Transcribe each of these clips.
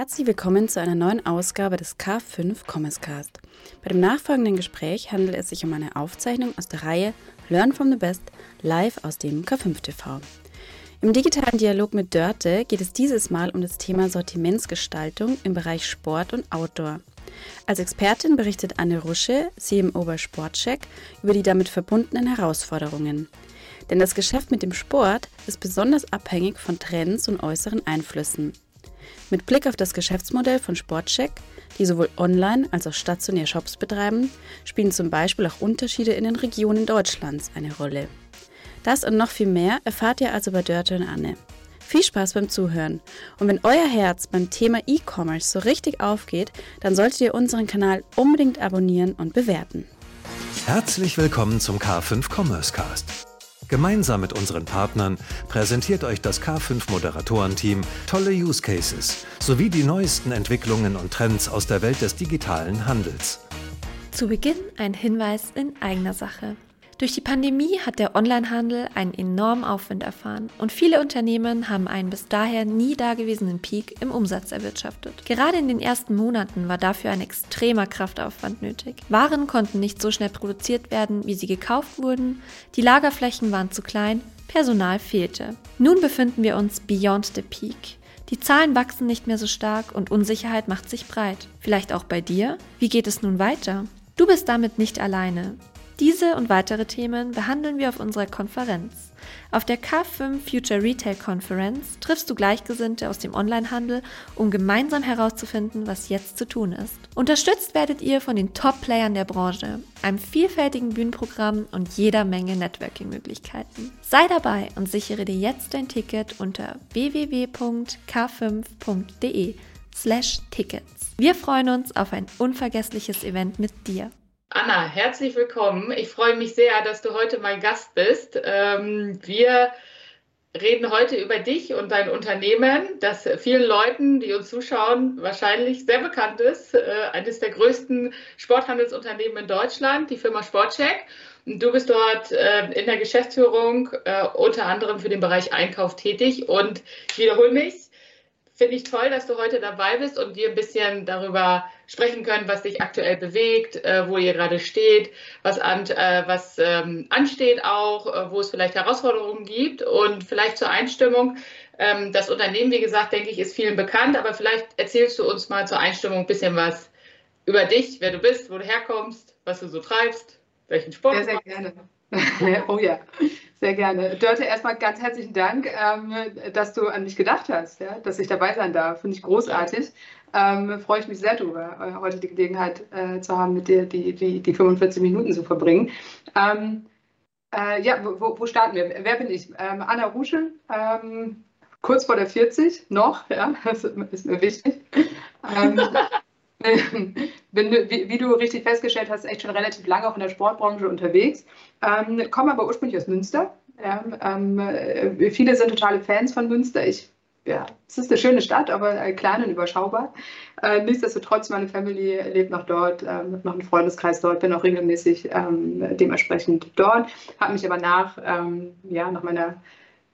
Herzlich willkommen zu einer neuen Ausgabe des K5 Commerce Cast. Bei dem nachfolgenden Gespräch handelt es sich um eine Aufzeichnung aus der Reihe Learn from the Best live aus dem K5 TV. Im digitalen Dialog mit Dörte geht es dieses Mal um das Thema Sortimentsgestaltung im Bereich Sport und Outdoor. Als Expertin berichtet Anne Rusche, CMO bei Sportcheck, über die damit verbundenen Herausforderungen. Denn das Geschäft mit dem Sport ist besonders abhängig von Trends und äußeren Einflüssen. Mit Blick auf das Geschäftsmodell von Sportcheck, die sowohl online als auch stationär Shops betreiben, spielen zum Beispiel auch Unterschiede in den Regionen Deutschlands eine Rolle. Das und noch viel mehr erfahrt ihr also bei Dörte und Anne. Viel Spaß beim Zuhören. Und wenn euer Herz beim Thema E-Commerce so richtig aufgeht, dann solltet ihr unseren Kanal unbedingt abonnieren und bewerten. Herzlich willkommen zum K5 Commerce Cast. Gemeinsam mit unseren Partnern präsentiert euch das K5 Moderatorenteam tolle Use Cases sowie die neuesten Entwicklungen und Trends aus der Welt des digitalen Handels. Zu Beginn ein Hinweis in eigener Sache. Durch die Pandemie hat der Onlinehandel einen enormen Aufwind erfahren und viele Unternehmen haben einen bis daher nie dagewesenen Peak im Umsatz erwirtschaftet. Gerade in den ersten Monaten war dafür ein extremer Kraftaufwand nötig. Waren konnten nicht so schnell produziert werden, wie sie gekauft wurden, die Lagerflächen waren zu klein, Personal fehlte. Nun befinden wir uns beyond the peak. Die Zahlen wachsen nicht mehr so stark und Unsicherheit macht sich breit. Vielleicht auch bei dir? Wie geht es nun weiter? Du bist damit nicht alleine. Diese und weitere Themen behandeln wir auf unserer Konferenz. Auf der K5 Future Retail Conference triffst du Gleichgesinnte aus dem Onlinehandel, um gemeinsam herauszufinden, was jetzt zu tun ist. Unterstützt werdet ihr von den Top-Playern der Branche, einem vielfältigen Bühnenprogramm und jeder Menge Networking-Möglichkeiten. Sei dabei und sichere dir jetzt dein Ticket unter www.k5.de slash Tickets. Wir freuen uns auf ein unvergessliches Event mit dir. Anna, herzlich willkommen. Ich freue mich sehr, dass du heute mein Gast bist. Ähm, wir reden heute über dich und dein Unternehmen, das vielen Leuten, die uns zuschauen, wahrscheinlich sehr bekannt ist. Äh, eines der größten Sporthandelsunternehmen in Deutschland, die Firma Sportcheck. Du bist dort äh, in der Geschäftsführung äh, unter anderem für den Bereich Einkauf tätig. Und ich wiederhole mich, finde ich toll, dass du heute dabei bist und wir ein bisschen darüber sprechen können, was dich aktuell bewegt, äh, wo ihr gerade steht, was, an, äh, was ähm, ansteht auch, äh, wo es vielleicht Herausforderungen gibt und vielleicht zur Einstimmung. Ähm, das Unternehmen, wie gesagt, denke ich, ist vielen bekannt, aber vielleicht erzählst du uns mal zur Einstimmung ein bisschen was über dich, wer du bist, wo du herkommst, was du so treibst, welchen Sport. Sehr, sehr gerne. oh ja, sehr gerne. Dörte, erstmal ganz herzlichen Dank, ähm, dass du an mich gedacht hast, dass ich dabei sein darf. Finde ich großartig. Ähm, freue ich mich sehr darüber, äh, heute die Gelegenheit äh, zu haben, mit dir die, die, die 45 Minuten zu verbringen. Ähm, äh, ja, wo, wo, starten wir? Wer bin ich? Ähm, Anna Rusche, ähm, kurz vor der 40 noch, ja, das ist mir wichtig. Ähm, bin, wie, wie, du richtig festgestellt hast, echt schon relativ lange auch in der Sportbranche unterwegs. Ähm, komme aber ursprünglich aus Münster. Ja, äh, viele sind totale Fans von Münster. Ich, ja, es ist eine schöne Stadt, aber äh, klein und überschaubar. Äh, nichtsdestotrotz, meine Family lebt noch dort, äh, noch einen Freundeskreis dort, bin auch regelmäßig ähm, dementsprechend dort. Habe mich aber nach, ähm, ja, nach meiner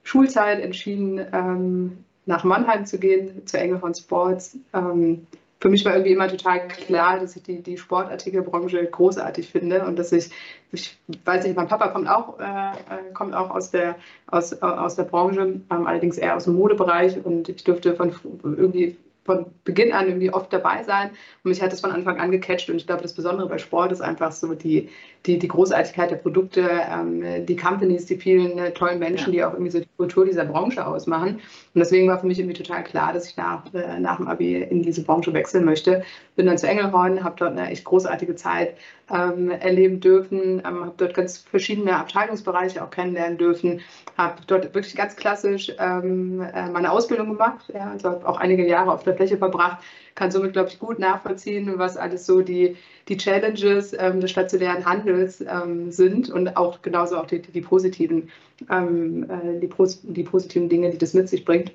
Schulzeit entschieden, ähm, nach Mannheim zu gehen, zur Engelhorn Sports. Ähm, für mich war irgendwie immer total klar, dass ich die, die Sportartikelbranche großartig finde und dass ich, ich weiß nicht, mein Papa kommt auch, äh, äh kommt auch aus der, aus, aus der Branche, ähm, allerdings eher aus dem Modebereich und ich durfte von irgendwie von Beginn an irgendwie oft dabei sein. Und mich hat das von Anfang an gecatcht. Und ich glaube, das Besondere bei Sport ist einfach so die, die, die Großartigkeit der Produkte, ähm, die Companies, die vielen äh, tollen Menschen, ja. die auch irgendwie so die Kultur dieser Branche ausmachen. Und deswegen war für mich irgendwie total klar, dass ich nach, äh, nach dem Abi in diese Branche wechseln möchte. Bin dann zu Engelhorn, habe dort eine echt großartige Zeit ähm, erleben dürfen, ähm, habe dort ganz verschiedene Abteilungsbereiche auch kennenlernen dürfen, habe dort wirklich ganz klassisch ähm, äh, meine Ausbildung gemacht, ja, also habe auch einige Jahre auf der Fläche verbracht, kann somit, glaube ich, gut nachvollziehen, was alles so die, die Challenges ähm, des stationären Handels ähm, sind und auch genauso auch die, die positiven, ähm, äh, die, die positiven Dinge, die das mit sich bringt.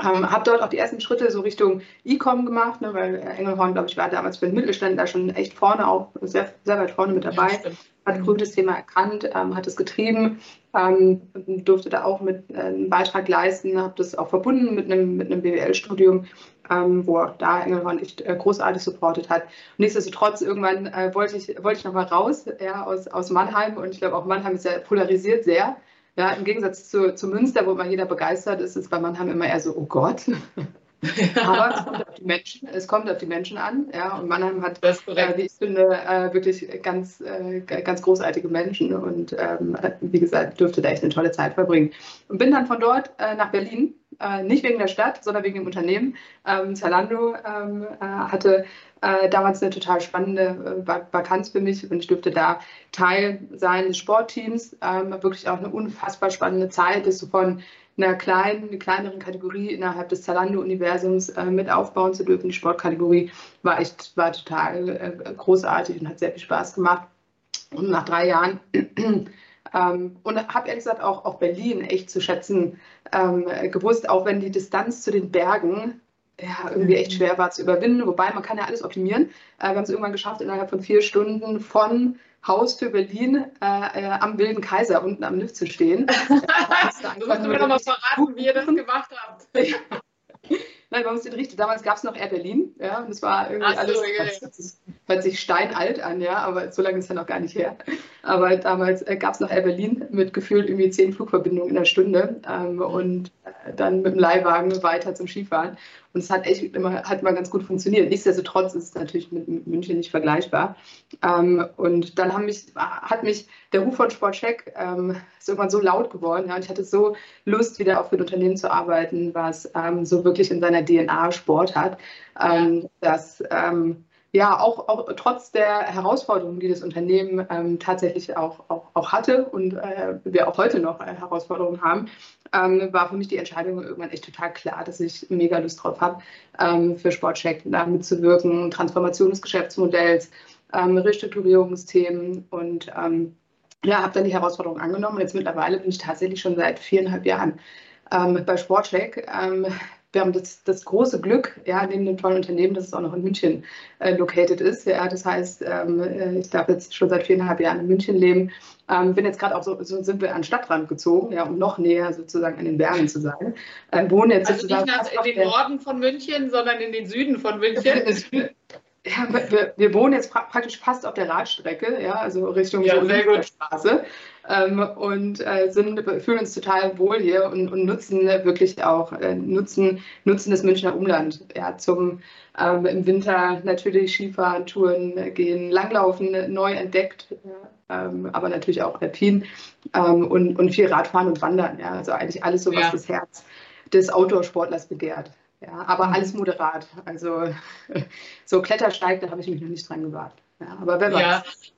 Ähm, habe dort auch die ersten Schritte so Richtung E-Com gemacht, ne, weil Engelhorn, glaube ich, war damals für den Mittelständler schon echt vorne, auch sehr, sehr weit vorne mit dabei. Ja, hat früh das Thema erkannt, ähm, hat es getrieben, ähm, durfte da auch mit äh, einen Beitrag leisten, habe das auch verbunden mit einem, mit einem BWL-Studium ähm, wo auch da Engelhorn echt äh, großartig supportet hat. nichtsdestotrotz, irgendwann äh, wollte ich, wollte ich nochmal raus ja, aus, aus Mannheim und ich glaube auch Mannheim ist ja polarisiert sehr. Ja, Im Gegensatz zu, zu Münster, wo immer jeder begeistert ist, ist bei Mannheim immer eher so, oh Gott. Aber es kommt auf die Menschen, es kommt auf die Menschen an. Ja, und Mannheim hat, äh, wie ich finde, äh, wirklich ganz, äh, ganz großartige Menschen und ähm, wie gesagt, dürfte da echt eine tolle Zeit verbringen. Und bin dann von dort äh, nach Berlin äh, nicht wegen der Stadt, sondern wegen dem Unternehmen. Ähm, Zalando ähm, äh, hatte äh, damals eine total spannende äh, Vakanz für mich und ich durfte da Teil sein des Sportteams. Ähm, wirklich auch eine unfassbar spannende Zeit, ist so von einer kleinen, kleineren Kategorie innerhalb des Zalando-Universums äh, mit aufbauen zu dürfen. Die Sportkategorie war echt, war total äh, großartig und hat sehr viel Spaß gemacht. Und nach drei Jahren ähm, und habe ehrlich gesagt auch, auch Berlin echt zu schätzen ähm, gewusst, auch wenn die Distanz zu den Bergen ja, irgendwie echt mhm. schwer war zu überwinden. Wobei man kann ja alles optimieren. Äh, wir haben es irgendwann geschafft, innerhalb von vier Stunden von Haus für Berlin äh, äh, am Wilden Kaiser unten am Lift zu stehen. du musst mir noch mal verraten, wie ihr das gemacht habt. Nein, man muss den richtig. Damals gab es noch Air Berlin, ja, und es war irgendwie so, alles. Ja, ja. Hört sich steinalt an, ja, aber so lange ist ja noch gar nicht her. Aber damals äh, gab es noch Air Berlin mit gefühlt irgendwie zehn Flugverbindungen in der Stunde ähm, und äh, dann mit dem Leihwagen weiter zum Skifahren. Und es hat echt immer, hat immer ganz gut funktioniert. Nichtsdestotrotz ist es natürlich mit München nicht vergleichbar. Ähm, und dann mich, hat mich der Ruf von Sportcheck ähm, ist irgendwann so laut geworden. Ja, und ich hatte so Lust, wieder auch für ein Unternehmen zu arbeiten, was ähm, so wirklich in seiner DNA Sport hat, ähm, dass ähm, ja, auch, auch trotz der Herausforderungen, die das Unternehmen ähm, tatsächlich auch, auch, auch hatte und äh, wir auch heute noch äh, Herausforderungen haben, ähm, war für mich die Entscheidung irgendwann echt total klar, dass ich mega Lust drauf habe, ähm, für Sportcheck da mitzuwirken, Transformation des Geschäftsmodells, ähm, Restrukturierungsthemen und ähm, ja, habe dann die Herausforderung angenommen. Und jetzt mittlerweile bin ich tatsächlich schon seit viereinhalb Jahren ähm, bei Sportcheck wir haben das, das, große Glück, ja, neben dem tollen Unternehmen, dass es auch noch in München äh, located ist. Ja, das heißt, ähm, äh, ich darf jetzt schon seit viereinhalb Jahren in München leben. Ähm, bin jetzt gerade auch so, so sind wir an den Stadtrand gezogen, ja, um noch näher sozusagen an den Bergen zu sein. Äh, wohnen jetzt also sozusagen nicht nach, in den Norden von München, sondern in den Süden von München. Ja, wir, wir, wohnen jetzt pra praktisch fast auf der Radstrecke, ja, also Richtung ja, Straße ähm, und äh, sind, fühlen uns total wohl hier und, und nutzen wirklich auch äh, nutzen, nutzen das Münchner Umland ja, zum ähm, im Winter natürlich Skifahren, Touren gehen, Langlaufen neu entdeckt, ja, ähm, aber natürlich auch Alpin ähm, und, und viel Radfahren und Wandern. Ja, also eigentlich alles so, was ja. das Herz des Outdoor-Sportlers begehrt. Ja, aber mhm. alles moderat. Also so Klettersteig, da habe ich mich noch nicht dran gewagt. Ja, aber wer weiß.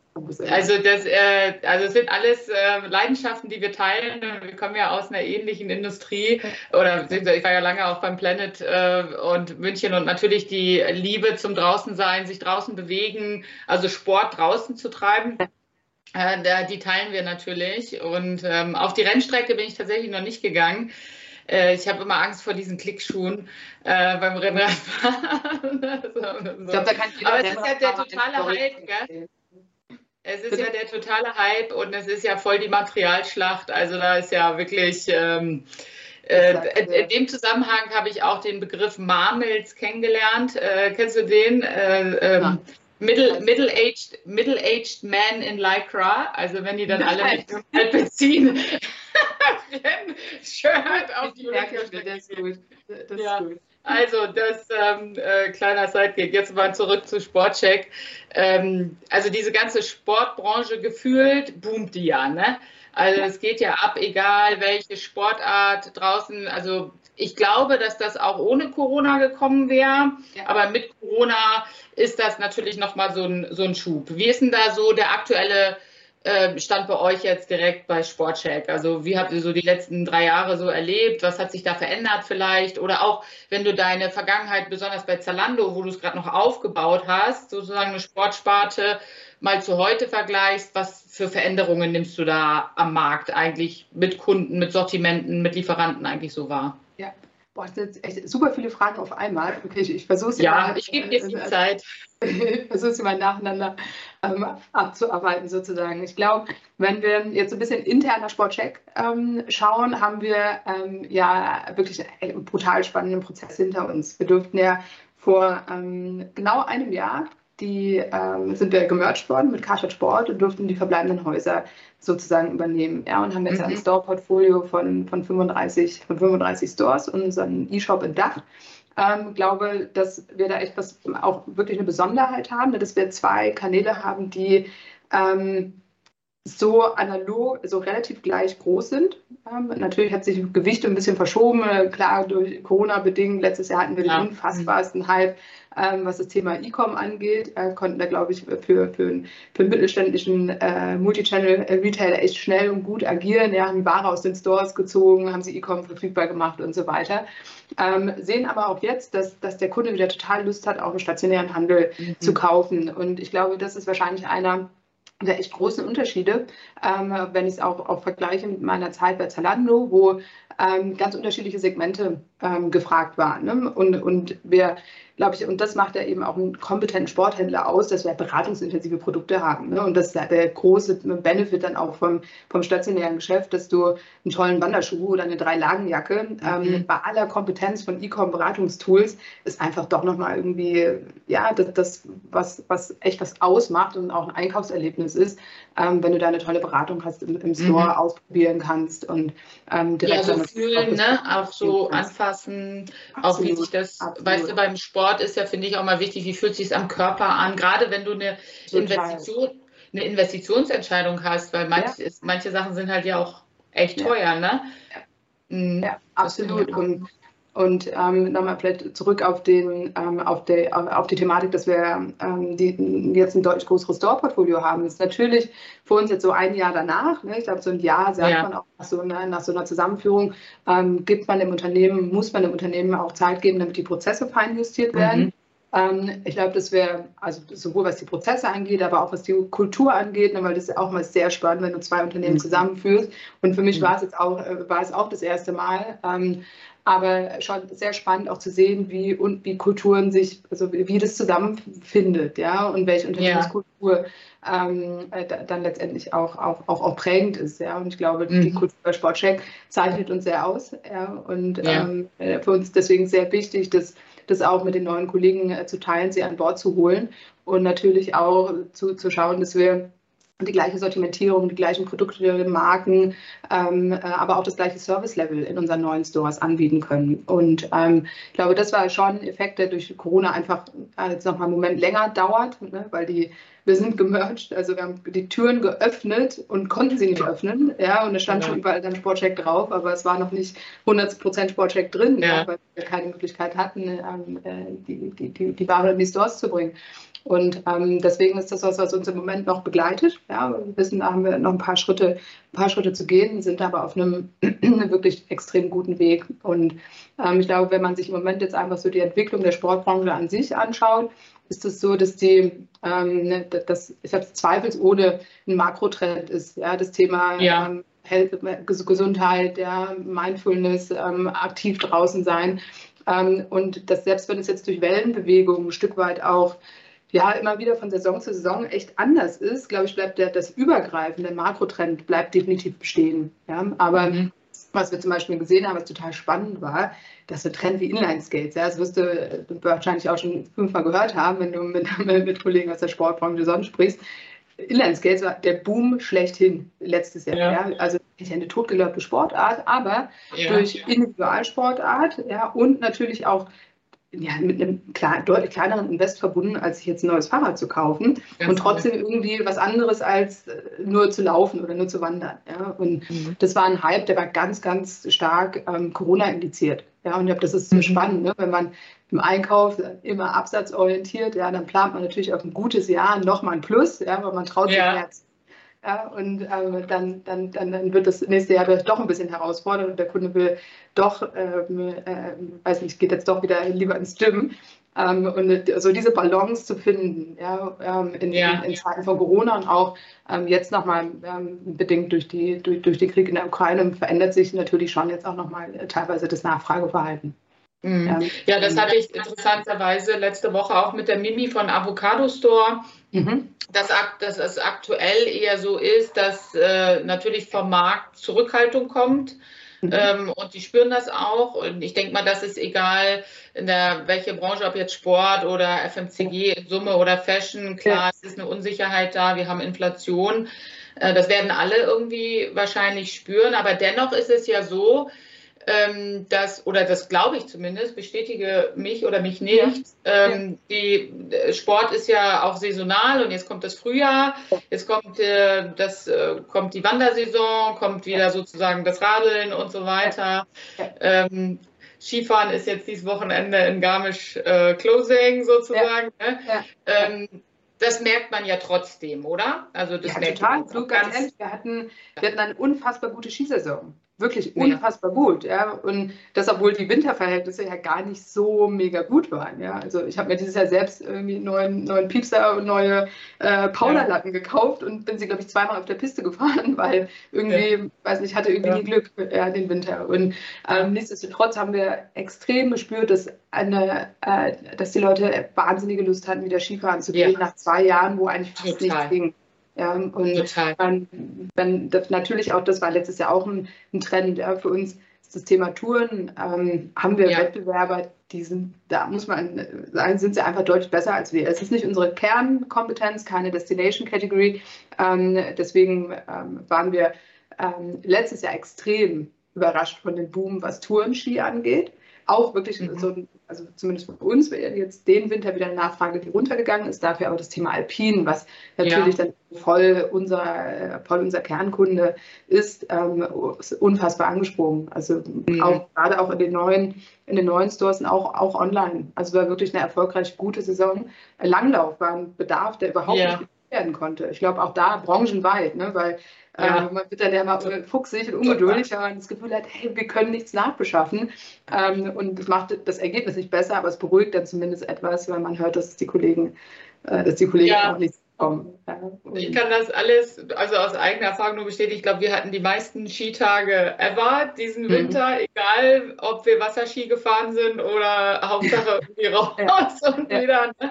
Also das, äh, also es sind alles äh, Leidenschaften, die wir teilen. Wir kommen ja aus einer ähnlichen Industrie oder ich war ja lange auch beim Planet äh, und München und natürlich die Liebe zum Draußensein, sich draußen bewegen, also Sport draußen zu treiben. Äh, die teilen wir natürlich. Und ähm, auf die Rennstrecke bin ich tatsächlich noch nicht gegangen. Äh, ich habe immer Angst vor diesen Klickschuhen äh, beim Rennradfahren. so, so. Ich glaube, da kann jeder Aber es ist ja der totale Hype, gell? Es ist ja der totale Hype und es ist ja voll die Materialschlacht. Also da ist ja wirklich. Ähm, äh, in dem Zusammenhang habe ich auch den Begriff Marmels kennengelernt. Äh, kennst du den? Äh, ähm, Middle, middle-aged, middle-aged man in Lycra, also wenn die dann alle mit beziehen, Shirt auf die Olympia. Das ist gut. Das ja. ist gut. Also, das ähm, äh, kleiner Sidekick. Jetzt mal zurück zu Sportcheck. Ähm, also, diese ganze Sportbranche gefühlt boomt die ja, ne? Also, es geht ja ab, egal welche Sportart draußen. Also, ich glaube, dass das auch ohne Corona gekommen wäre. Ja. Aber mit Corona ist das natürlich nochmal so ein, so ein Schub. Wie ist denn da so der aktuelle ähm, stand bei euch jetzt direkt bei Sportcheck? Also wie habt ihr so die letzten drei Jahre so erlebt? Was hat sich da verändert vielleicht? Oder auch, wenn du deine Vergangenheit, besonders bei Zalando, wo du es gerade noch aufgebaut hast, sozusagen eine Sportsparte, mal zu heute vergleichst, was für Veränderungen nimmst du da am Markt eigentlich mit Kunden, mit Sortimenten, mit Lieferanten eigentlich so wahr? Ja, Boah, das sind jetzt echt super viele Fragen auf einmal. Okay, ich, ich versuche es Ja, mal, ich gebe dir viel äh, Zeit. ich versuche es mal nacheinander ähm, abzuarbeiten, sozusagen. Ich glaube, wenn wir jetzt ein bisschen interner Sportcheck ähm, schauen, haben wir ähm, ja wirklich einen brutal spannenden Prozess hinter uns. Wir durften ja vor ähm, genau einem Jahr die ähm, sind wir gemerged worden mit Karstadt Sport und durften die verbleibenden Häuser sozusagen übernehmen. Ja, und haben jetzt mhm. ein Store-Portfolio von, von, 35, von 35 Stores und unseren E-Shop in Dach. Ähm, glaube, dass wir da echt was auch wirklich eine Besonderheit haben, dass wir zwei Kanäle haben, die ähm, so analog, so relativ gleich groß sind. Ähm, natürlich hat sich Gewicht ein bisschen verschoben, klar durch Corona bedingt. Letztes Jahr hatten wir ja. den unfassbarsten Hype ähm, was das Thema E-Com angeht. Äh, konnten da, glaube ich, für, für, für einen mittelständischen äh, Multichannel-Retailer echt schnell und gut agieren. Ja, haben die Ware aus den Stores gezogen, haben sie E-Com verfügbar gemacht und so weiter. Ähm, sehen aber auch jetzt, dass, dass der Kunde wieder total Lust hat, auch im stationären Handel mhm. zu kaufen. Und ich glaube, das ist wahrscheinlich einer der echt großen Unterschiede, ähm, wenn ich es auch, auch vergleiche mit meiner Zeit bei Zalando, wo ähm, ganz unterschiedliche Segmente ähm, gefragt waren. Ne? Und, und wir glaube ich, und das macht ja eben auch einen kompetenten Sporthändler aus, dass wir beratungsintensive Produkte haben. Ne? Und das ist der große Benefit dann auch vom, vom stationären Geschäft, dass du einen tollen Wanderschuh oder eine Drei-Lagen-Jacke ähm, mhm. bei aller Kompetenz von E-Com-Beratungstools ist einfach doch nochmal irgendwie, ja, das, das was, was echt was ausmacht und auch ein Einkaufserlebnis ist, ähm, wenn du da eine tolle Beratung hast im, im Store mhm. ausprobieren kannst und ähm, direkt ja, so fühlen, ne? auch so anfassen, Absolut. auch wie sich das, Absolut. weißt du, beim Sport ist ja, finde ich, auch mal wichtig, wie fühlt es sich am Körper an, gerade wenn du eine Investition, eine Investitionsentscheidung hast, weil manch, ja. manche Sachen sind halt ja auch echt teuer, ne? Ja, mhm. ja absolut. Und und ähm, nochmal vielleicht zurück auf, den, ähm, auf, der, auf, die Thematik, dass wir ähm, die, jetzt ein deutlich größeres Store-Portfolio haben. Das ist natürlich für uns jetzt so ein Jahr danach. Ne? Ich glaube, so ein Jahr sagt ja. man auch nach so, einer, nach so einer Zusammenführung, ähm, gibt man dem Unternehmen, muss man dem Unternehmen auch Zeit geben, damit die Prozesse feinjustiert werden. Mhm. Ähm, ich glaube, das wäre, also sowohl was die Prozesse angeht, aber auch was die Kultur angeht, ne, weil das ist auch mal sehr spannend, wenn du zwei Unternehmen mhm. zusammenführst. Und für mich mhm. war es jetzt auch, äh, war es auch das erste Mal. Aber schon sehr spannend auch zu sehen, wie und wie Kulturen sich, also wie das zusammenfindet, ja, und welche Unternehmenskultur ja. ähm, äh, dann letztendlich auch, auch, auch, auch, prägend ist, ja. Und ich glaube, mhm. die Kultur bei Sportcheck zeichnet uns sehr aus, ja. Und ja. Ähm, äh, für uns deswegen sehr wichtig, dass das auch mit den neuen Kollegen äh, zu teilen, sie an Bord zu holen und natürlich auch zu, zu schauen, dass wir die gleiche Sortimentierung, die gleichen Produkte, Marken, ähm, äh, aber auch das gleiche Service-Level in unseren neuen Stores anbieten können. Und ähm, ich glaube, das war schon ein Effekt, der durch Corona einfach äh, jetzt noch mal einen Moment länger dauert, ne, weil die wir sind gemerged, also wir haben die Türen geöffnet und konnten sie nicht öffnen, ja, und es stand ja. schon überall dann Sportcheck drauf, aber es war noch nicht 100% Sportcheck drin, ja. Ja, weil wir keine Möglichkeit hatten, ähm, äh, die, die, die, die Ware in die Stores zu bringen. Und ähm, deswegen ist das was, was uns im Moment noch begleitet. Ja, wir wissen, da haben wir noch ein paar Schritte, ein paar Schritte zu gehen, sind aber auf einem wirklich extrem guten Weg. Und ähm, ich glaube, wenn man sich im Moment jetzt einfach so die Entwicklung der Sportbranche an sich anschaut, ist es so, dass die, ähm, ne, das, ich habe zweifelsohne ein Makrotrend ist. Ja, das Thema ja. ähm, Health, Gesundheit, ja, Mindfulness, ähm, aktiv draußen sein. Ähm, und das, selbst wenn es jetzt durch Wellenbewegungen ein Stück weit auch ja immer wieder von Saison zu Saison echt anders ist, glaube ich, bleibt der, das übergreifende Makrotrend bleibt definitiv bestehen. Ja? Aber mhm. was wir zum Beispiel gesehen haben, was total spannend war, dass so Trend wie Inline-Skates, ja, das wirst du wahrscheinlich auch schon fünfmal gehört haben, wenn du mit, mit Kollegen aus der Sportbranche sonst sprichst. Inline-Skates war der Boom schlechthin letztes Jahr. Ja. ja. Also ist ja eine totgelöbte Sportart, aber ja. durch Individualsportart ja, und natürlich auch ja, mit einem klar, deutlich kleineren Invest verbunden, als sich jetzt ein neues Fahrrad zu kaufen Ganz und trotzdem cool. irgendwie was anderes als äh, nur zu laufen oder nur zu wandern. Ja? Und mhm. das war ein Hype, der war ganz, ganz stark ähm, Corona indiziert. Ja, und ich glaube, das ist so mhm. spannend, ne? wenn man im Einkauf immer absatzorientiert, ja, dann plant man natürlich auf ein gutes Jahr nochmal ein Plus, ja, weil man traut sich ja. mehr ja, und ähm, dann, dann, dann, dann wird das nächste Jahr doch ein bisschen herausfordernd und der Kunde will doch, ähm, äh, weiß nicht, geht jetzt doch wieder lieber ins Gym. Ähm, und so diese Balance zu finden, ja, ähm, in, ja. in, in, Zeiten von Corona und auch ähm, jetzt nochmal ähm, bedingt durch, die, durch, durch den Krieg in der Ukraine verändert sich natürlich schon jetzt auch nochmal äh, teilweise das Nachfrageverhalten. Mhm. Ja, das hatte ich interessanterweise letzte Woche auch mit der Mimi von Avocado Store. Mhm. Dass, dass es aktuell eher so ist, dass äh, natürlich vom Markt Zurückhaltung kommt. Mhm. Ähm, und die spüren das auch. Und ich denke mal, das ist egal, in der welche Branche, ob jetzt Sport oder FMCG in Summe oder Fashion. Klar, ja. es ist eine Unsicherheit da. Wir haben Inflation. Äh, das werden alle irgendwie wahrscheinlich spüren. Aber dennoch ist es ja so, ähm, dass, oder das glaube ich zumindest, bestätige mich oder mich nicht. Ja. Ähm, die äh, Sport ist ja auch saisonal und jetzt kommt das Frühjahr, jetzt kommt, äh, das, äh, kommt die Wandersaison, kommt wieder sozusagen das Radeln und so weiter. Ähm, Skifahren ist jetzt dieses Wochenende in Garmisch äh, Closing sozusagen. Ja. Ne? Ja. Ähm, das merkt man ja trotzdem, oder? Also das ja, merkt total. man. Ganz, ganz ehrlich, wir hatten, wir hatten eine unfassbar gute Skisaison wirklich unfassbar gut. Ja? Und das, obwohl die Winterverhältnisse ja gar nicht so mega gut waren. Ja? Also ich habe mir dieses Jahr selbst irgendwie einen neuen, neuen Piepser und neue äh, Powderlatten ja. gekauft und bin sie, glaube ich, zweimal auf der Piste gefahren, weil irgendwie, ja. weiß nicht, hatte irgendwie nie Glück ja, den Winter. Und ähm, nichtsdestotrotz haben wir extrem gespürt, dass, eine, äh, dass die Leute wahnsinnige Lust hatten, wieder Skifahren zu gehen, nach zwei Jahren, wo eigentlich fast Total. nichts ging. Ja, und Total. Dann, dann das, natürlich auch, das war letztes Jahr auch ein, ein Trend ja, für uns, das Thema Touren. Ähm, haben wir ja. Wettbewerber, die sind, da muss man sagen, sind sie einfach deutlich besser als wir. Es ist nicht unsere Kernkompetenz, keine Destination Category. Ähm, deswegen ähm, waren wir ähm, letztes Jahr extrem überrascht von dem Boom, was Tourenski angeht auch wirklich mhm. so, also zumindest für uns, jetzt den Winter wieder eine Nachfrage, die runtergegangen ist. Dafür aber das Thema Alpin, was natürlich ja. dann voll unser, voll unser Kernkunde ist, ähm, ist unfassbar angesprungen. Also mhm. auch gerade auch in den neuen, in den neuen Stores und auch, auch online. Also war wirklich eine erfolgreich gute Saison. Langlauf war ein Bedarf, der überhaupt ja. nicht werden konnte. Ich glaube auch da branchenweit, ne? weil ja. Äh, man wird dann ja mal fuchsig und ungeduldig, wenn man das Gefühl hat, hey, wir können nichts nachbeschaffen. Ähm, und das macht das Ergebnis nicht besser, aber es beruhigt dann zumindest etwas, wenn man hört, dass die Kollegen, äh, dass die Kollegen ja. auch nichts bekommen. Ja. Ich kann das alles, also aus eigener Erfahrung nur bestätigen. Ich glaube, wir hatten die meisten Skitage ever diesen mhm. Winter, egal ob wir Wasserski gefahren sind oder Hauptsache irgendwie raus und wieder. Ne?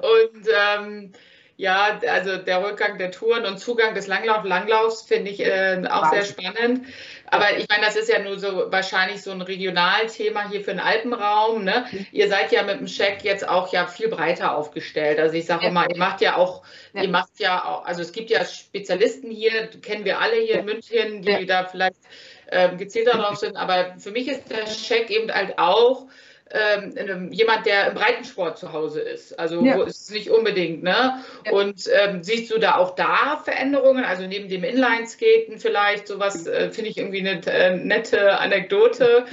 Und ähm, ja, also der Rückgang der Touren und Zugang des Langlauf Langlaufs finde ich äh, auch sehr spannend. Aber ich meine, das ist ja nur so wahrscheinlich so ein Regionalthema hier für den Alpenraum. Ne? Mhm. Ihr seid ja mit dem Scheck jetzt auch ja viel breiter aufgestellt. Also ich sage ja. mal, ihr macht ja auch, ja. ihr macht ja auch, also es gibt ja Spezialisten hier, kennen wir alle hier in München, die ja. da vielleicht ähm, gezielter drauf sind. Aber für mich ist der Scheck eben halt auch ähm, jemand, der im Breitensport zu Hause ist. Also ja. ist es nicht unbedingt, ne? Ja. Und ähm, siehst du da auch da Veränderungen? Also neben dem Inlineskaten vielleicht sowas, äh, finde ich irgendwie eine äh, nette Anekdote.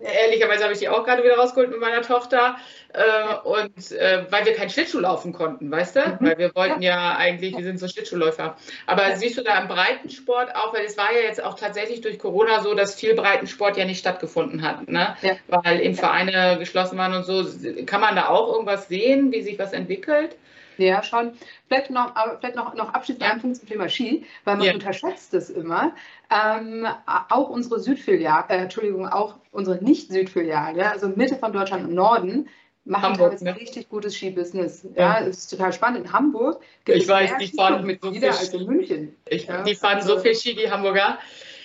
Ehrlicherweise habe ich die auch gerade wieder rausgeholt mit meiner Tochter. Äh, und äh, weil wir kein Schlittschuh laufen konnten, weißt du? Mhm. Weil wir wollten ja eigentlich, wir sind so Schlittschuhläufer. Aber siehst du da im Breitensport auch, weil es war ja jetzt auch tatsächlich durch Corona so, dass viel Breitensport ja nicht stattgefunden hat, ne? Ja. Weil eben Vereine geschlossen waren und so. Kann man da auch irgendwas sehen, wie sich was entwickelt? Ja, schon. Vielleicht noch, vielleicht noch, noch abschließend ja. einen Punkt zum Thema Ski, weil man ja. unterschätzt es immer. Ähm, auch unsere Südfiliale, äh, Entschuldigung, auch unsere Nicht-Südfiliale, also Mitte von Deutschland im Norden, machen Hamburg, jetzt ne? richtig gutes Skibusiness. Ja, es ist total spannend. In Hamburg gibt ich weiß, die fahren mit so viel als in München. Ich, ja, die fahren also, so viel Ski, die Hamburger.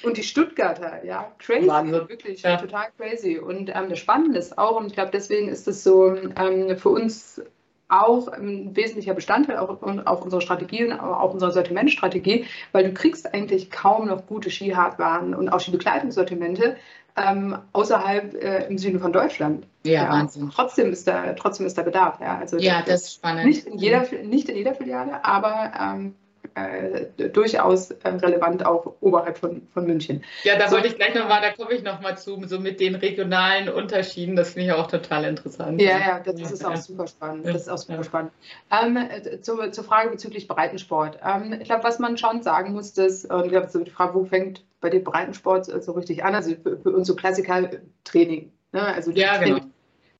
Und die Stuttgarter, ja, crazy, Wahnsinn. wirklich ja. total crazy. Und ähm, das Spannende ist auch, und ich glaube, deswegen ist es so ähm, für uns auch ein wesentlicher Bestandteil auch, auch unserer Strategie und auch unserer Sortimentstrategie, weil du kriegst eigentlich kaum noch gute Skihardwaren und auch Skibekleidungssortimente ähm, außerhalb äh, im Süden von Deutschland. Ja, ja, Wahnsinn. Trotzdem ist da, trotzdem ist da Bedarf. Ja, also ja das, das ist spannend. Nicht in jeder, nicht in jeder Filiale, aber ähm, äh, durchaus äh, relevant auch oberhalb von, von München. Ja, da so, wollte ich gleich nochmal, da komme ich nochmal zu, so mit den regionalen Unterschieden. Das finde ich auch total interessant. Ja, ja, das, das ist auch super spannend. Das ist auch super spannend. Ähm, zu, zur Frage bezüglich Breitensport. Ähm, ich glaube, was man schon sagen muss, dass, und ich habe so die Frage, wo fängt bei dem Breitensport so richtig an? Also für, für uns so Klassiker-Training. Ne? Also ja, genau.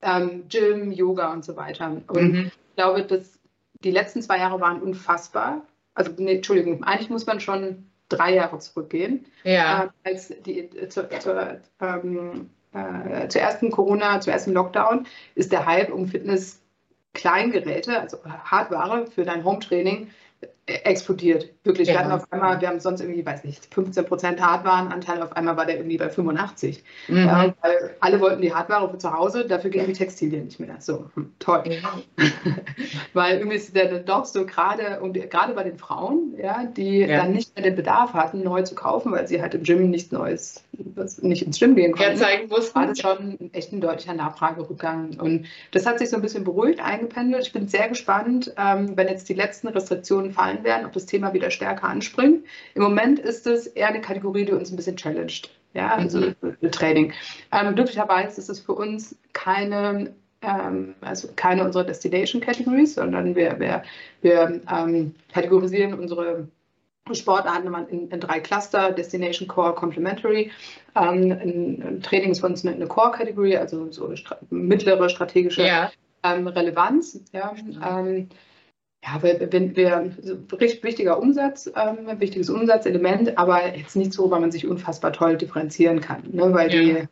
Ähm, Gym, Yoga und so weiter. Und mhm. ich glaube, dass die letzten zwei Jahre waren unfassbar also nee, Entschuldigung, eigentlich muss man schon drei Jahre zurückgehen, ja. äh, als die, äh, zur, zur, ähm, äh, zur ersten Corona, zum ersten Lockdown, ist der Hype um Fitness-Kleingeräte, also Hardware für dein Home-Training, explodiert. Wirklich, ja. wir hatten auf einmal, wir haben sonst irgendwie, weiß nicht, 15 Prozent Hardwarenanteil, auf einmal war der irgendwie bei 85. Mhm. Ja, weil alle wollten die Hardware für zu Hause, dafür gehen die Textilien nicht mehr. So, hm, toll. Mhm. weil irgendwie ist der doch so gerade, und gerade bei den Frauen, ja, die ja. dann nicht mehr den Bedarf hatten, neu zu kaufen, weil sie halt im Gym nichts Neues, nicht ins Gym gehen konnten. Herzeigen mussten. War das schon echt ein deutlicher Nachfragerückgang. Und das hat sich so ein bisschen beruhigt, eingependelt. Ich bin sehr gespannt, ähm, wenn jetzt die letzten Restriktionen fallen werden, ob das Thema wieder stärker anspringt. Im Moment ist es eher eine Kategorie, die uns ein bisschen challenged. Ja, also mhm. Training. Ähm, glücklicherweise ist es für uns keine, ähm, also keine unserer Destination Categories, sondern wir, wir, wir ähm, kategorisieren unsere Sportarten in, in, drei Cluster, Destination Core, Complementary. Ähm, in, in Training ist für uns eine, eine Core-Kategorie, also so stra mittlere strategische ja. ähm, Relevanz. Ja. Ähm, ja, wenn wir richtig wichtiger Umsatz, ähm, wichtiges Umsatzelement, aber jetzt nicht so, weil man sich unfassbar toll differenzieren kann, ne? weil ja. die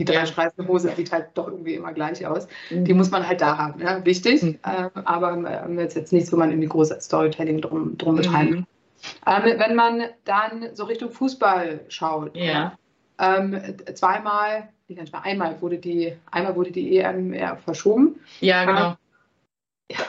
die drei ja. Hose sieht halt doch irgendwie immer gleich aus. Mhm. Die muss man halt da haben, ja? wichtig, mhm. äh, aber äh, jetzt, jetzt nichts, wo man irgendwie großes Storytelling drum, drum betreiben mhm. Ähm, wenn man dann so Richtung Fußball schaut, ja. ähm, zweimal, nicht einmal wurde die, einmal wurde die EM verschoben. Ja, genau. Ähm, ja,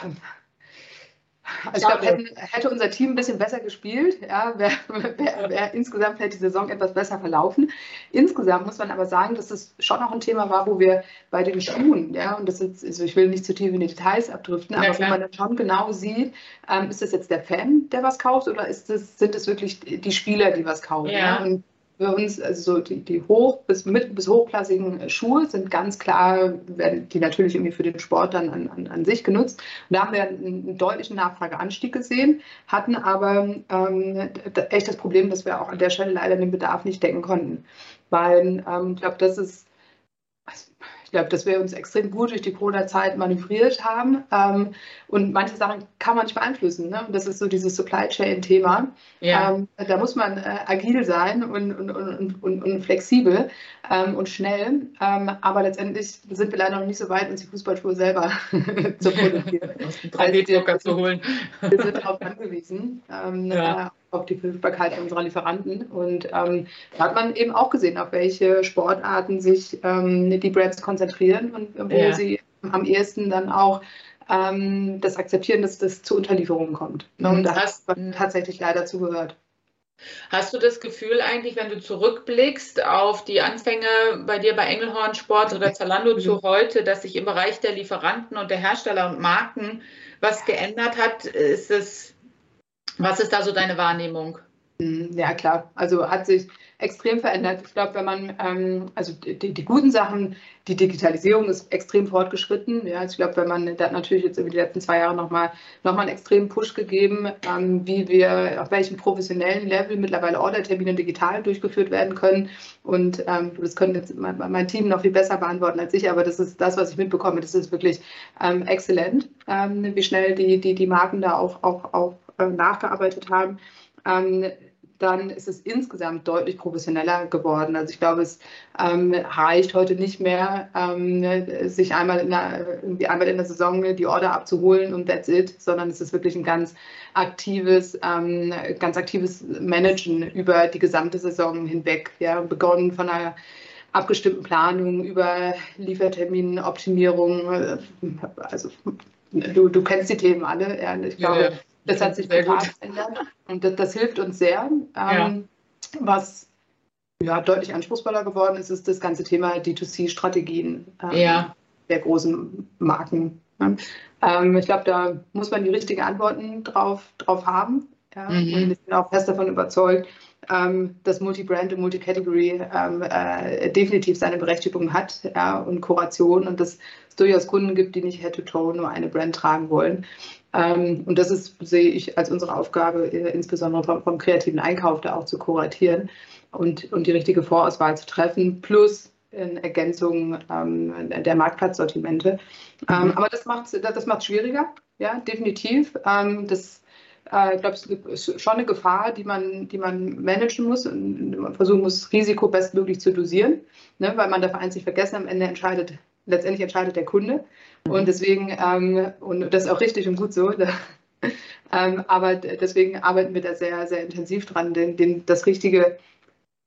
also ich glaube, hätten, hätte unser Team ein bisschen besser gespielt, ja, wäre wär, wär insgesamt vielleicht die Saison etwas besser verlaufen. Insgesamt muss man aber sagen, dass es schon auch ein Thema war, wo wir bei den Schuhen, ja, und das ist, also ich will nicht zu tief in die Details abdriften, ja, aber klar. wo man dann schon genau sieht, ähm, ist das jetzt der Fan, der was kauft, oder ist das, sind es wirklich die Spieler, die was kaufen? Ja. ja? Und für uns, also so die, die hoch- bis, mit, bis hochklassigen Schuhe sind ganz klar, werden die natürlich irgendwie für den Sport dann an, an, an sich genutzt. Und da haben wir einen, deutlichen Nachfrageanstieg gesehen, hatten aber ähm, echt das Problem, dass wir auch an der Stelle leider den Bedarf nicht decken konnten. Weil ähm, ich glaube, das ist ich glaube, dass wir uns extrem gut durch die Corona-Zeit manövriert haben. Ähm, und manche Sachen kann man nicht beeinflussen. Ne? Und das ist so dieses Supply Chain-Thema. Ja. Ähm, da muss man äh, agil sein und, und, und, und, und flexibel ähm, und schnell. Ähm, aber letztendlich sind wir leider noch nicht so weit, uns die Fußballschuhe selber zu produzieren. Aus dem 3D-Drucker zu holen. Wir sind darauf angewiesen. Ähm, ja. Äh, auf die Verfügbarkeit unserer Lieferanten. Und ähm, da hat man eben auch gesehen, auf welche Sportarten sich ähm, die Brands konzentrieren und wo ja. sie am ehesten dann auch ähm, das akzeptieren, dass das zu Unterlieferungen kommt. Mhm. Und da hat man tatsächlich leider zugehört. Hast du das Gefühl eigentlich, wenn du zurückblickst auf die Anfänge bei dir bei Engelhorn Sport oder Zalando zu mhm. heute, dass sich im Bereich der Lieferanten und der Hersteller und Marken was geändert hat? Ist es was ist da so deine Wahrnehmung? Hm, ja, klar. Also hat sich extrem verändert. Ich glaube, wenn man, ähm, also die, die, guten Sachen, die Digitalisierung ist extrem fortgeschritten. Ja, also ich glaube, wenn man, da hat natürlich jetzt über die letzten zwei Jahre nochmal noch mal einen extremen Push gegeben, ähm, wie wir, auf welchem professionellen Level mittlerweile Ordertermine digital durchgeführt werden können. Und ähm, das können jetzt mein, mein, Team noch viel besser beantworten als ich, aber das ist das, was ich mitbekomme. Das ist wirklich ähm, exzellent, ähm, wie schnell die, die, die Marken da auch, auch, auch äh, nachgearbeitet haben, ähm, dann ist es insgesamt deutlich professioneller geworden. Also ich glaube, es ähm, reicht heute nicht mehr, ähm, sich einmal in, der, einmal in der Saison die Order abzuholen und that's it, sondern es ist wirklich ein ganz aktives, ähm, ganz aktives Managen über die gesamte Saison hinweg. Ja, begonnen von einer abgestimmten Planung über Lieferterminoptimierung. Äh, also du, du kennst die Themen alle. Ja, ich glaube, ja, ja das hat sich total verändert und das, das, hilft uns sehr. Ähm, ja. Was ja, deutlich anspruchsvoller geworden ist, ist das ganze Thema D2C-Strategien ähm, ja. der großen Marken. Ähm, ich glaube, da muss man die richtigen Antworten drauf, drauf haben. Ja? Mhm. Und ich bin auch fest davon überzeugt, ähm, dass Multi-Brand und Multi-Category ähm, äh, definitiv seine Berechtigung hat ja? und Kuration und dass es durchaus Kunden gibt, die nicht Head-to-Toe nur eine Brand tragen wollen. Ähm, und das ist, sehe ich als unsere Aufgabe, äh, insbesondere vom, vom, kreativen Einkauf da auch zu kuratieren und, und die richtige Vorauswahl zu treffen, plus in Ergänzung ähm, der Marktplatzsortimente. Ähm, mhm. aber das macht es das macht schwieriger, ja, definitiv. Ähm, das äh, ich glaube, es ist schon eine Gefahr, die man, die man managen muss und man versuchen muss, Risiko bestmöglich zu dosieren, ne? weil man darf eins nicht vergessen, am Ende entscheidet, letztendlich entscheidet der Kunde. Und deswegen, ähm, und das ist auch richtig und gut so, da, ähm, aber deswegen arbeiten wir da sehr, sehr intensiv dran, den, den, das richtige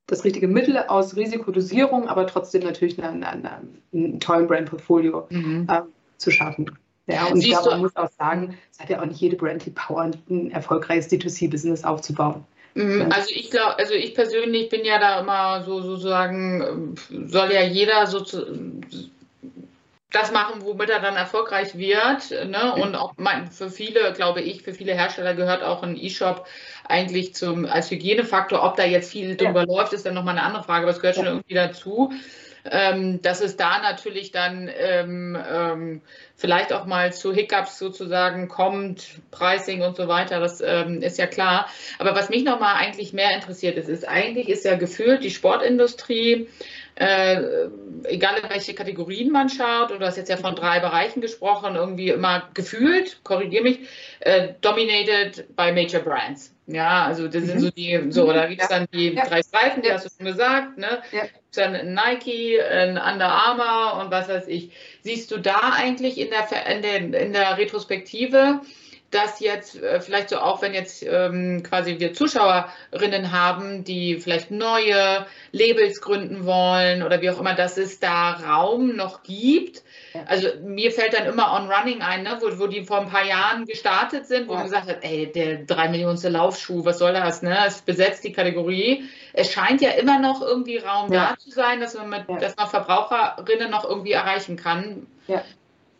das richtige Mittel aus Risikodosierung, aber trotzdem natürlich einen, einen, einen tollen Brand-Portfolio mhm. äh, zu schaffen. Ja, und Siehst ich glaube, man muss auch sagen, es hat ja auch nicht jede Brand die Power, ein erfolgreiches D2C-Business aufzubauen. Mhm, also ich glaube, also ich persönlich bin ja da immer so sozusagen, soll ja jeder so das machen, womit er dann erfolgreich wird. Ne? Und auch für viele, glaube ich, für viele Hersteller gehört auch ein E-Shop eigentlich zum, als Hygienefaktor. Ob da jetzt viel drüber ja. läuft, ist dann nochmal eine andere Frage, aber es gehört schon irgendwie dazu. Ähm, dass es da natürlich dann ähm, ähm, vielleicht auch mal zu Hiccups sozusagen kommt, Pricing und so weiter, das ähm, ist ja klar. Aber was mich nochmal eigentlich mehr interessiert ist, ist eigentlich ist ja gefühlt die Sportindustrie äh, egal in welche Kategorien man schaut, und du hast jetzt ja von drei Bereichen gesprochen, irgendwie immer gefühlt, korrigiere mich, äh, dominated by Major Brands. Ja, also das mhm. sind so die, so, da gibt es dann die ja. drei Streifen, die ja. hast du schon gesagt, ne? Ja. Dann Nike, ein Under Armour und was weiß ich. Siehst du da eigentlich in der, in der, in der Retrospektive, dass jetzt äh, vielleicht so auch, wenn jetzt ähm, quasi wir Zuschauerinnen haben, die vielleicht neue Labels gründen wollen oder wie auch immer, dass es da Raum noch gibt. Also mir fällt dann immer On Running ein, ne, wo, wo die vor ein paar Jahren gestartet sind, wo ja. man gesagt hat, ey, der drei Millionste Laufschuh, was soll das? Ne? Es besetzt die Kategorie. Es scheint ja immer noch irgendwie Raum ja. da zu sein, dass man mit, ja. dass man Verbraucherinnen noch irgendwie erreichen kann. Ja.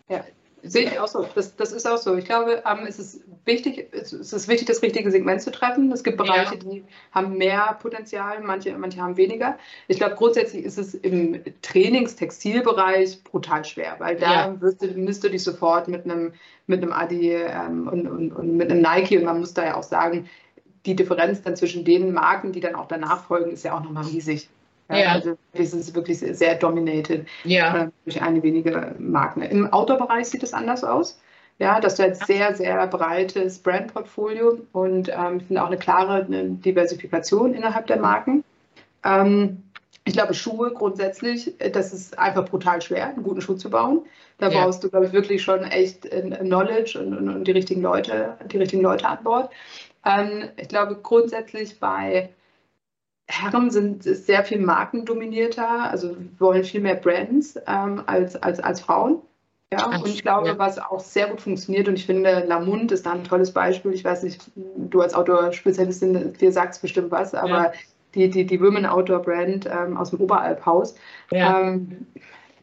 Ja. Sehe ich auch so. Das, das ist auch so. Ich glaube, ähm, es, ist wichtig, es ist wichtig, das richtige Segment zu treffen. Es gibt Bereiche, ja. die haben mehr Potenzial, manche, manche haben weniger. Ich glaube, grundsätzlich ist es im Trainingstextilbereich brutal schwer, weil da ja. wirst du, misst du dich sofort mit einem, mit einem Adi ähm, und, und, und mit einem Nike und man muss da ja auch sagen, die Differenz dann zwischen den Marken, die dann auch danach folgen, ist ja auch nochmal riesig. Ja. Also es ist wirklich sehr dominated ja. Äh, durch eine wenige Marken. Im Outdoor-Bereich sieht es anders aus. Ja, das ist ein sehr, sehr breites Brand-Portfolio und ähm, ich finde auch eine klare eine Diversifikation innerhalb der Marken. Ähm, ich glaube, Schuhe grundsätzlich, äh, das ist einfach brutal schwer, einen guten Schuh zu bauen. Da ja. brauchst du, glaube ich, wirklich schon echt Knowledge und, und, und, die richtigen Leute, die richtigen Leute an Bord. Ähm, ich glaube grundsätzlich bei Herren sind sehr viel markendominierter, also wollen viel mehr Brands ähm, als, als, als Frauen. Ja, und ich glaube, was auch sehr gut funktioniert, und ich finde, Lamont ist da ein tolles Beispiel. Ich weiß nicht, du als Outdoor-Spezialistin, dir sagst bestimmt was, aber ja. die, die, die Women Outdoor Brand ähm, aus dem Oberalphaus, ja. ähm,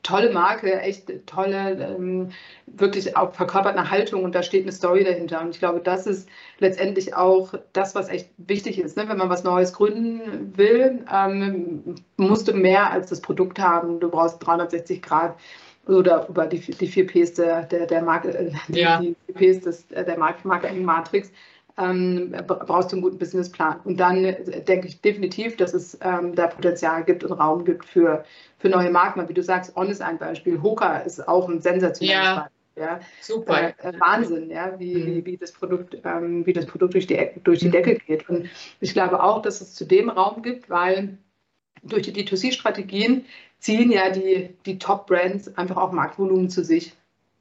tolle Marke, echt tolle, ähm, wirklich auch verkörpert eine Haltung und da steht eine Story dahinter. Und ich glaube, das ist letztendlich auch das, was echt wichtig ist. Ne? Wenn man was Neues gründen will, ähm, musst du mehr als das Produkt haben. Du brauchst 360 Grad oder über die, die vier Ps der, der, der Marke, äh, ja. die, die Ps des, der Marketing-Matrix ähm, brauchst du einen guten Businessplan. Und dann äh, denke ich definitiv, dass es ähm, da Potenzial gibt und Raum gibt für, für neue Marken. Wie du sagst, On ist ein Beispiel. Hoka ist auch ein sensationelles ja. Beispiel. Ja, Super. Äh, Wahnsinn, ja, wie, mhm. wie, das Produkt, ähm, wie das Produkt durch die, durch die mhm. Decke geht. Und ich glaube auch, dass es zu dem Raum gibt, weil durch die D2C-Strategien ziehen ja die, die Top-Brands einfach auch Marktvolumen zu sich.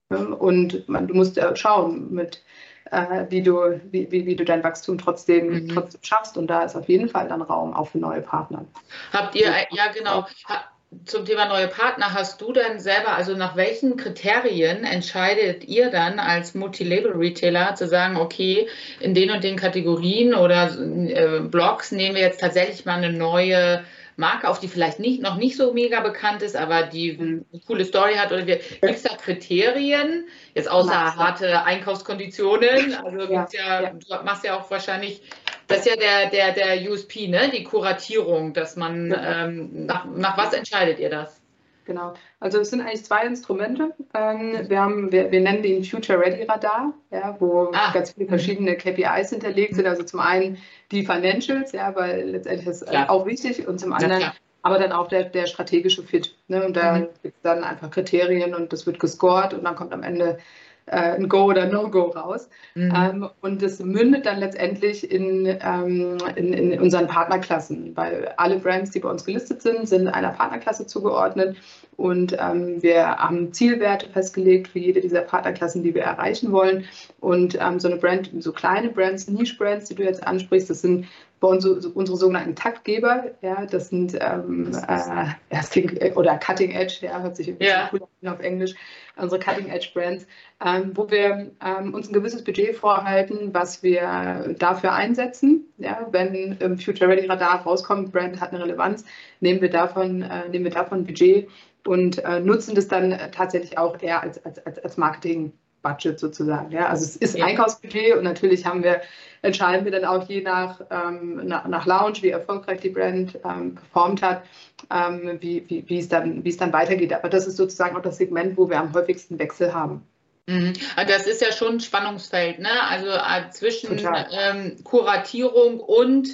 Und man, du musst ja schauen, mit äh, wie, du, wie, wie, wie, du dein Wachstum trotzdem, mhm. trotzdem schaffst. Und da ist auf jeden Fall dann Raum auch für neue Partner. Habt ihr, ja genau, zum Thema neue Partner, hast du dann selber, also nach welchen Kriterien entscheidet ihr dann als Multilabel-Retailer zu sagen, okay, in den und den Kategorien oder äh, Blogs nehmen wir jetzt tatsächlich mal eine neue Marke auf, die vielleicht nicht, noch nicht so mega bekannt ist, aber die eine coole Story hat? Oder gibt es da Kriterien, jetzt außer Mach's, harte Einkaufskonditionen? Also ja, ja, ja, du machst ja auch wahrscheinlich, das ist ja der, der, der USP, ne? die Kuratierung, dass man, ähm, nach, nach was entscheidet ihr das? Genau. Also es sind eigentlich zwei Instrumente. Ähm, wir, haben, wir, wir nennen den Future Ready Radar, ja, wo ah. ganz viele verschiedene KPIs hinterlegt sind. Also zum einen die Financials, ja, weil letztendlich ist das auch wichtig und zum anderen ja, aber dann auch der, der strategische Fit. Ne? Und da mhm. gibt es dann einfach Kriterien und das wird gescored und dann kommt am Ende äh, ein Go oder No-Go raus. Mhm. Ähm, und das mündet dann letztendlich in, ähm, in, in, unseren Partnerklassen, weil alle Brands, die bei uns gelistet sind, sind einer Partnerklasse zugeordnet. Und ähm, wir haben Zielwerte festgelegt für jede dieser Partnerklassen, die wir erreichen wollen. Und ähm, so eine Brand, so kleine Brands, Niche-Brands, die du jetzt ansprichst, das sind bei uns unsere sogenannten Taktgeber. Ja, das sind ähm, äh, oder Cutting Edge, ja, hört sich irgendwie yeah. cool an auf Englisch. Unsere Cutting Edge Brands, ähm, wo wir ähm, uns ein gewisses Budget vorhalten, was wir dafür einsetzen. Ja, wenn Future Ready Radar rauskommt, Brand hat eine Relevanz, nehmen wir davon, äh, nehmen wir davon Budget und äh, nutzen das dann tatsächlich auch eher als, als, als Marketing. Budget sozusagen. Ja? Also es ist ja. Einkaufsbudget und natürlich haben wir, entscheiden wir dann auch je nach, ähm, nach, nach Launch, wie erfolgreich die Brand ähm, performt hat, ähm, wie, wie, wie, es dann, wie es dann weitergeht. Aber das ist sozusagen auch das Segment, wo wir am häufigsten Wechsel haben. Mhm. Das ist ja schon ein Spannungsfeld, ne? Also äh, zwischen ähm, Kuratierung und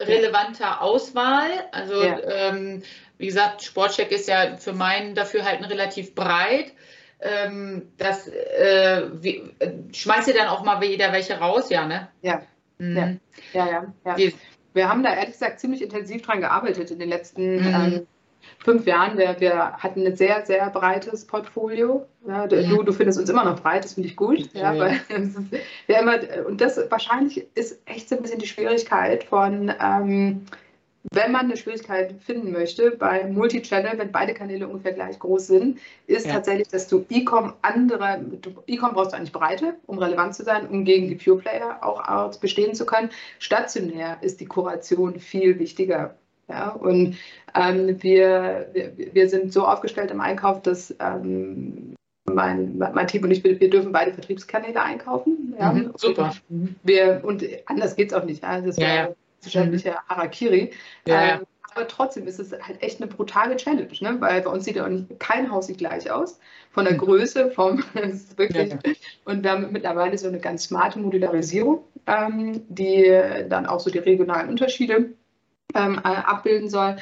relevanter Auswahl. Also ja. ähm, wie gesagt, Sportcheck ist ja für meinen Dafürhalten relativ breit. Ähm, das äh, wie, schmeißt ihr dann auch mal wieder welche raus, ja, ne? Ja. Mhm. Ja, ja, ja. ja. Wir, wir, haben da ehrlich gesagt ziemlich intensiv dran gearbeitet in den letzten mhm. ähm, fünf Jahren. Wir, wir, hatten ein sehr, sehr breites Portfolio. Ja, du, ja. du, findest uns immer noch breit, das finde ich gut. Ja, ja. Weil, wir immer, und das wahrscheinlich ist echt so ein bisschen die Schwierigkeit von ähm, wenn man eine Schwierigkeit finden möchte bei Multichannel, wenn beide Kanäle ungefähr gleich groß sind, ist ja. tatsächlich, dass du E-Com andere, E-Com brauchst du eigentlich Breite, um relevant zu sein, um gegen die Pure Player auch bestehen zu können. Stationär ist die Kuration viel wichtiger. Ja, und ähm, wir, wir, wir sind so aufgestellt im Einkauf, dass ähm, mein, mein Team und ich, wir, wir dürfen beide Vertriebskanäle einkaufen. Ja? Mhm, super. Und, wir, und anders geht es auch nicht. Ja? Das ja, ja wissenschaftliche mhm. Harakiri. Ja. Ähm, aber trotzdem ist es halt echt eine brutale Challenge, ne? weil bei uns sieht ja auch nicht, kein Haus sieht gleich aus. Von der mhm. Größe, vom, wirklich. Ja. Und wir haben mittlerweile so eine ganz smarte Modularisierung, ähm, die dann auch so die regionalen Unterschiede ähm, äh, abbilden soll.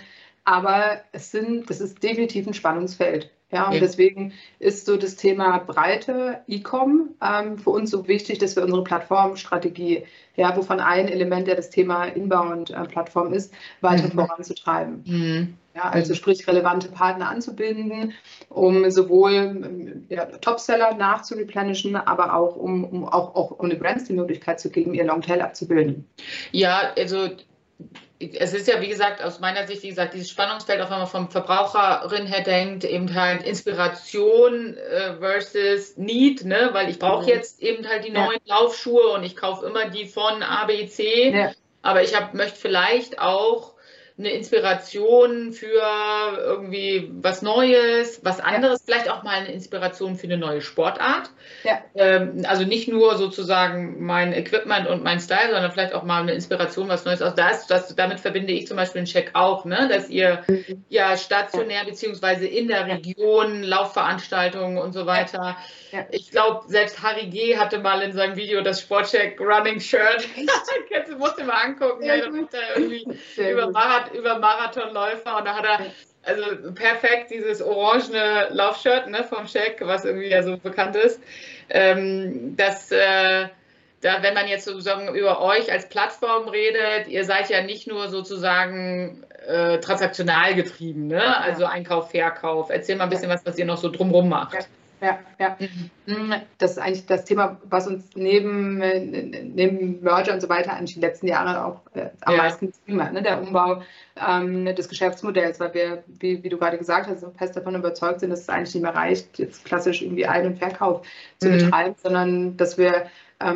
Aber es sind, das ist definitiv ein Spannungsfeld. Ja, und deswegen ist so das Thema Breite E-Com ähm, für uns so wichtig, dass wir unsere Plattformstrategie, ja, wovon ein Element ja das Thema Inbound-Plattform äh, ist, weiter mhm. voranzutreiben. Mhm. Ja, also sprich relevante Partner anzubinden, um sowohl ähm, ja, Topseller nachzureplenishen, aber auch um, um auch, auch um den Brands die Möglichkeit zu geben, ihr Longtail abzubilden. Ja, also es ist ja, wie gesagt, aus meiner Sicht, wie gesagt, dieses Spannungsfeld, auch wenn man vom Verbraucherin her denkt, eben halt Inspiration äh, versus Need, ne? weil ich brauche mhm. jetzt eben halt die ja. neuen Laufschuhe und ich kaufe immer die von A, B, C, ja. aber ich hab, möchte vielleicht auch eine Inspiration für irgendwie was Neues, was anderes, ja. vielleicht auch mal eine Inspiration für eine neue Sportart. Ja. Ähm, also nicht nur sozusagen mein Equipment und mein Style, sondern vielleicht auch mal eine Inspiration, was Neues. Also das, das, damit verbinde ich zum Beispiel einen Check auch, ne? dass ihr mhm. ja stationär beziehungsweise in der Region Laufveranstaltungen und so weiter. Ja. Ich glaube, selbst Harry G. hatte mal in seinem Video das Sportcheck Running Shirt. du musst dir mal angucken. Ja, ja, irgendwie über Marathon über Marathonläufer und da hat er also perfekt dieses orangene Laufshirt ne, vom Shaq, was irgendwie ja so bekannt ist. Ähm, das, äh, da, wenn man jetzt sozusagen über euch als Plattform redet, ihr seid ja nicht nur sozusagen äh, transaktional getrieben, ne? also Einkauf, Verkauf. Erzähl mal ein bisschen was, was ihr noch so drumherum macht ja, ja. Mhm. Das ist eigentlich das Thema, was uns neben, neben Merger und so weiter eigentlich die letzten Jahre auch äh, am ja. meisten getrieben hat, ne? der Umbau ähm, des Geschäftsmodells, weil wir, wie, wie du gerade gesagt hast, fest davon überzeugt sind, dass es eigentlich nicht mehr reicht, jetzt klassisch irgendwie Ein- und Verkauf zu mhm. betreiben, sondern dass wir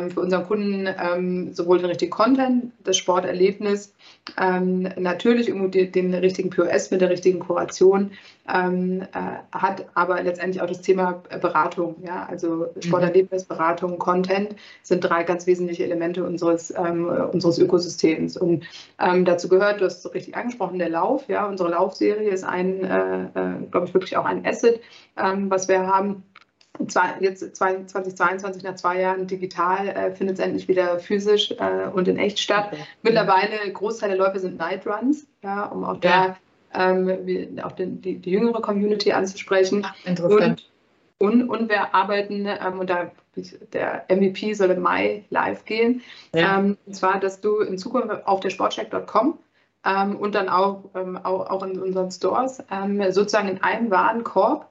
für unseren Kunden ähm, sowohl den richtigen Content, das Sporterlebnis, ähm, natürlich irgendwo den, richtigen POS mit der richtigen Kuration ähm, äh, hat, aber letztendlich auch das Thema Beratung. Ja? Also mhm. Sporterlebnis, Beratung, Content sind drei ganz wesentliche Elemente unseres, ähm, unseres Ökosystems. Und ähm, dazu gehört, du hast es richtig angesprochen, der Lauf. Ja? Unsere Laufserie ist ein, äh, äh, glaube ich, wirklich auch ein Asset, was wir haben jetzt 2022 nach zwei Jahren digital äh, findet es endlich wieder physisch äh, und in echt statt. Okay. Mittlerweile Großteil der Läufe sind Night Runs, ja, um auch ja. da ähm, auch den, die, die, jüngere Community anzusprechen. Ach, interessant. Und, und wir arbeiten, ähm, und da der MVP soll im Mai live gehen, ja. ähm, und zwar, dass du in Zukunft auf der sportcheck.com ähm, und dann auch, ähm, auch, auch, in unseren Stores ähm, sozusagen in einem Warenkorb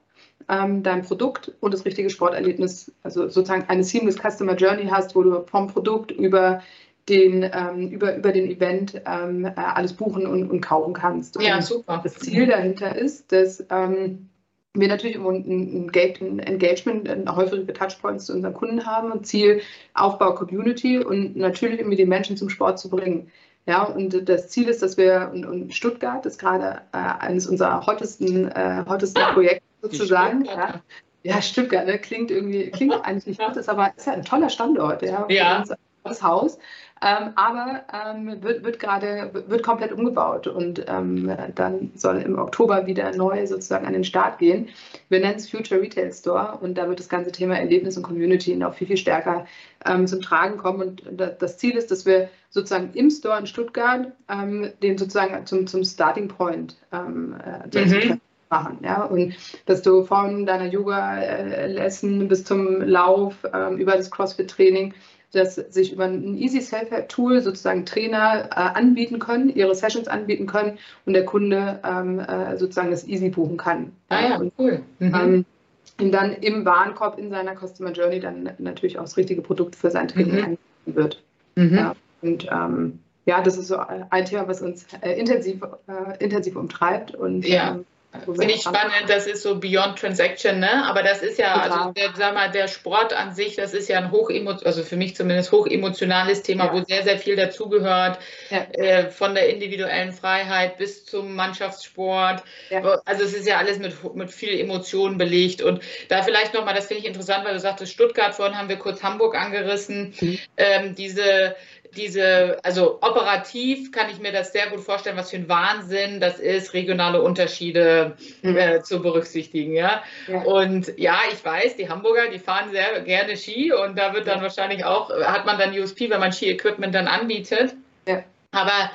ähm, dein Produkt und das richtige Sporterlebnis, also sozusagen eine seamless Customer Journey hast, wo du vom Produkt über den, ähm, über, über den Event ähm, äh, alles buchen und, und kaufen kannst. Und ja, super. Das Ziel dahinter ist, dass ähm, wir natürlich ein, ein Engagement, ein häufige Touchpoints zu unseren Kunden haben und Ziel Aufbau Community und natürlich irgendwie die Menschen zum Sport zu bringen. Ja, und das Ziel ist, dass wir, und, und Stuttgart ist gerade äh, eines unserer hottesten, äh, hottesten Projekte sozusagen. Ja. ja, Stuttgart ne? klingt irgendwie, klingt eigentlich nicht hot, ist aber ist ja ein toller Standort. Ja, ja. Das Haus. Ähm, aber ähm, wird, wird gerade wird komplett umgebaut und ähm, dann soll im Oktober wieder neu sozusagen an den Start gehen. Wir nennen es Future Retail Store und da wird das ganze Thema Erlebnis und Community noch viel, viel stärker ähm, zum Tragen kommen. Und das Ziel ist, dass wir sozusagen im Store in Stuttgart ähm, den sozusagen zum, zum Starting Point ähm, äh, mhm machen. Ja? Und dass du von deiner Yoga-Lesson bis zum Lauf, ähm, über das CrossFit-Training dass sich über ein Easy Self-Help-Tool sozusagen Trainer äh, anbieten können, ihre Sessions anbieten können und der Kunde ähm, äh, sozusagen das easy buchen kann. Ah ja, und, cool. Mhm. Ähm, und dann im Warenkorb in seiner Customer Journey dann natürlich auch das richtige Produkt für sein Training mhm. angeboten wird. Mhm. Ja, und ähm, ja, das ist so ein Thema, was uns äh, intensiv, äh, intensiv umtreibt und ja. Ähm, Finde ich spannend, das ist so Beyond Transaction, ne? Aber das ist ja, also der, sag mal, der Sport an sich, das ist ja ein hochemotionales, also für mich zumindest hochemotionales Thema, ja. wo sehr, sehr viel dazugehört, ja. äh, von der individuellen Freiheit bis zum Mannschaftssport. Ja. Also es ist ja alles mit, mit viel Emotionen belegt. Und da vielleicht nochmal, das finde ich interessant, weil du sagtest Stuttgart, vorhin haben wir kurz Hamburg angerissen, mhm. ähm, diese diese, also operativ kann ich mir das sehr gut vorstellen, was für ein Wahnsinn das ist, regionale Unterschiede mhm. äh, zu berücksichtigen. Ja? ja? Und ja, ich weiß, die Hamburger, die fahren sehr gerne Ski und da wird dann ja. wahrscheinlich auch, hat man dann USP, wenn man Ski-Equipment dann anbietet. Ja. Aber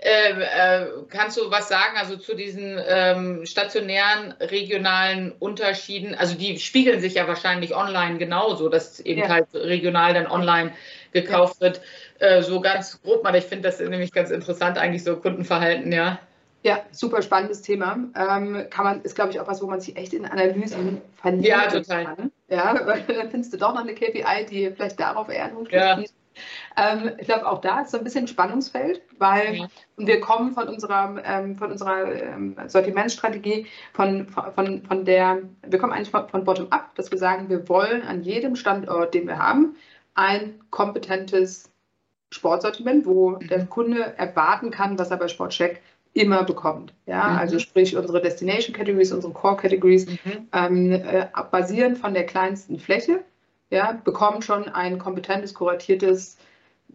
äh, äh, kannst du was sagen, also zu diesen ähm, stationären, regionalen Unterschieden? Also die spiegeln sich ja wahrscheinlich online genauso, dass eben ja. halt regional dann online gekauft wird. Äh, so ganz grob mal, ich finde das nämlich ganz interessant, eigentlich so Kundenverhalten, ja. Ja, super spannendes Thema. Ähm, kann man, ist, glaube ich, auch was, wo man sich echt in Analysen verliert. Ja, total. Kann. Ja, weil dann findest du doch noch eine KPI, die vielleicht darauf eher einen ja. Ähm, ich glaube, auch da ist so ein bisschen ein Spannungsfeld, weil ja. wir kommen von unserer, ähm, von unserer ähm, Sortimentsstrategie, von, von, von der, wir kommen eigentlich von, von Bottom-up, dass wir sagen, wir wollen an jedem Standort, den wir haben, ein kompetentes Sportsortiment, wo mhm. der Kunde erwarten kann, was er bei Sportcheck immer bekommt. Ja, mhm. also sprich unsere Destination Categories, unsere Core Categories, mhm. ähm, äh, basierend von der kleinsten Fläche, ja, bekommen schon ein kompetentes, kuratiertes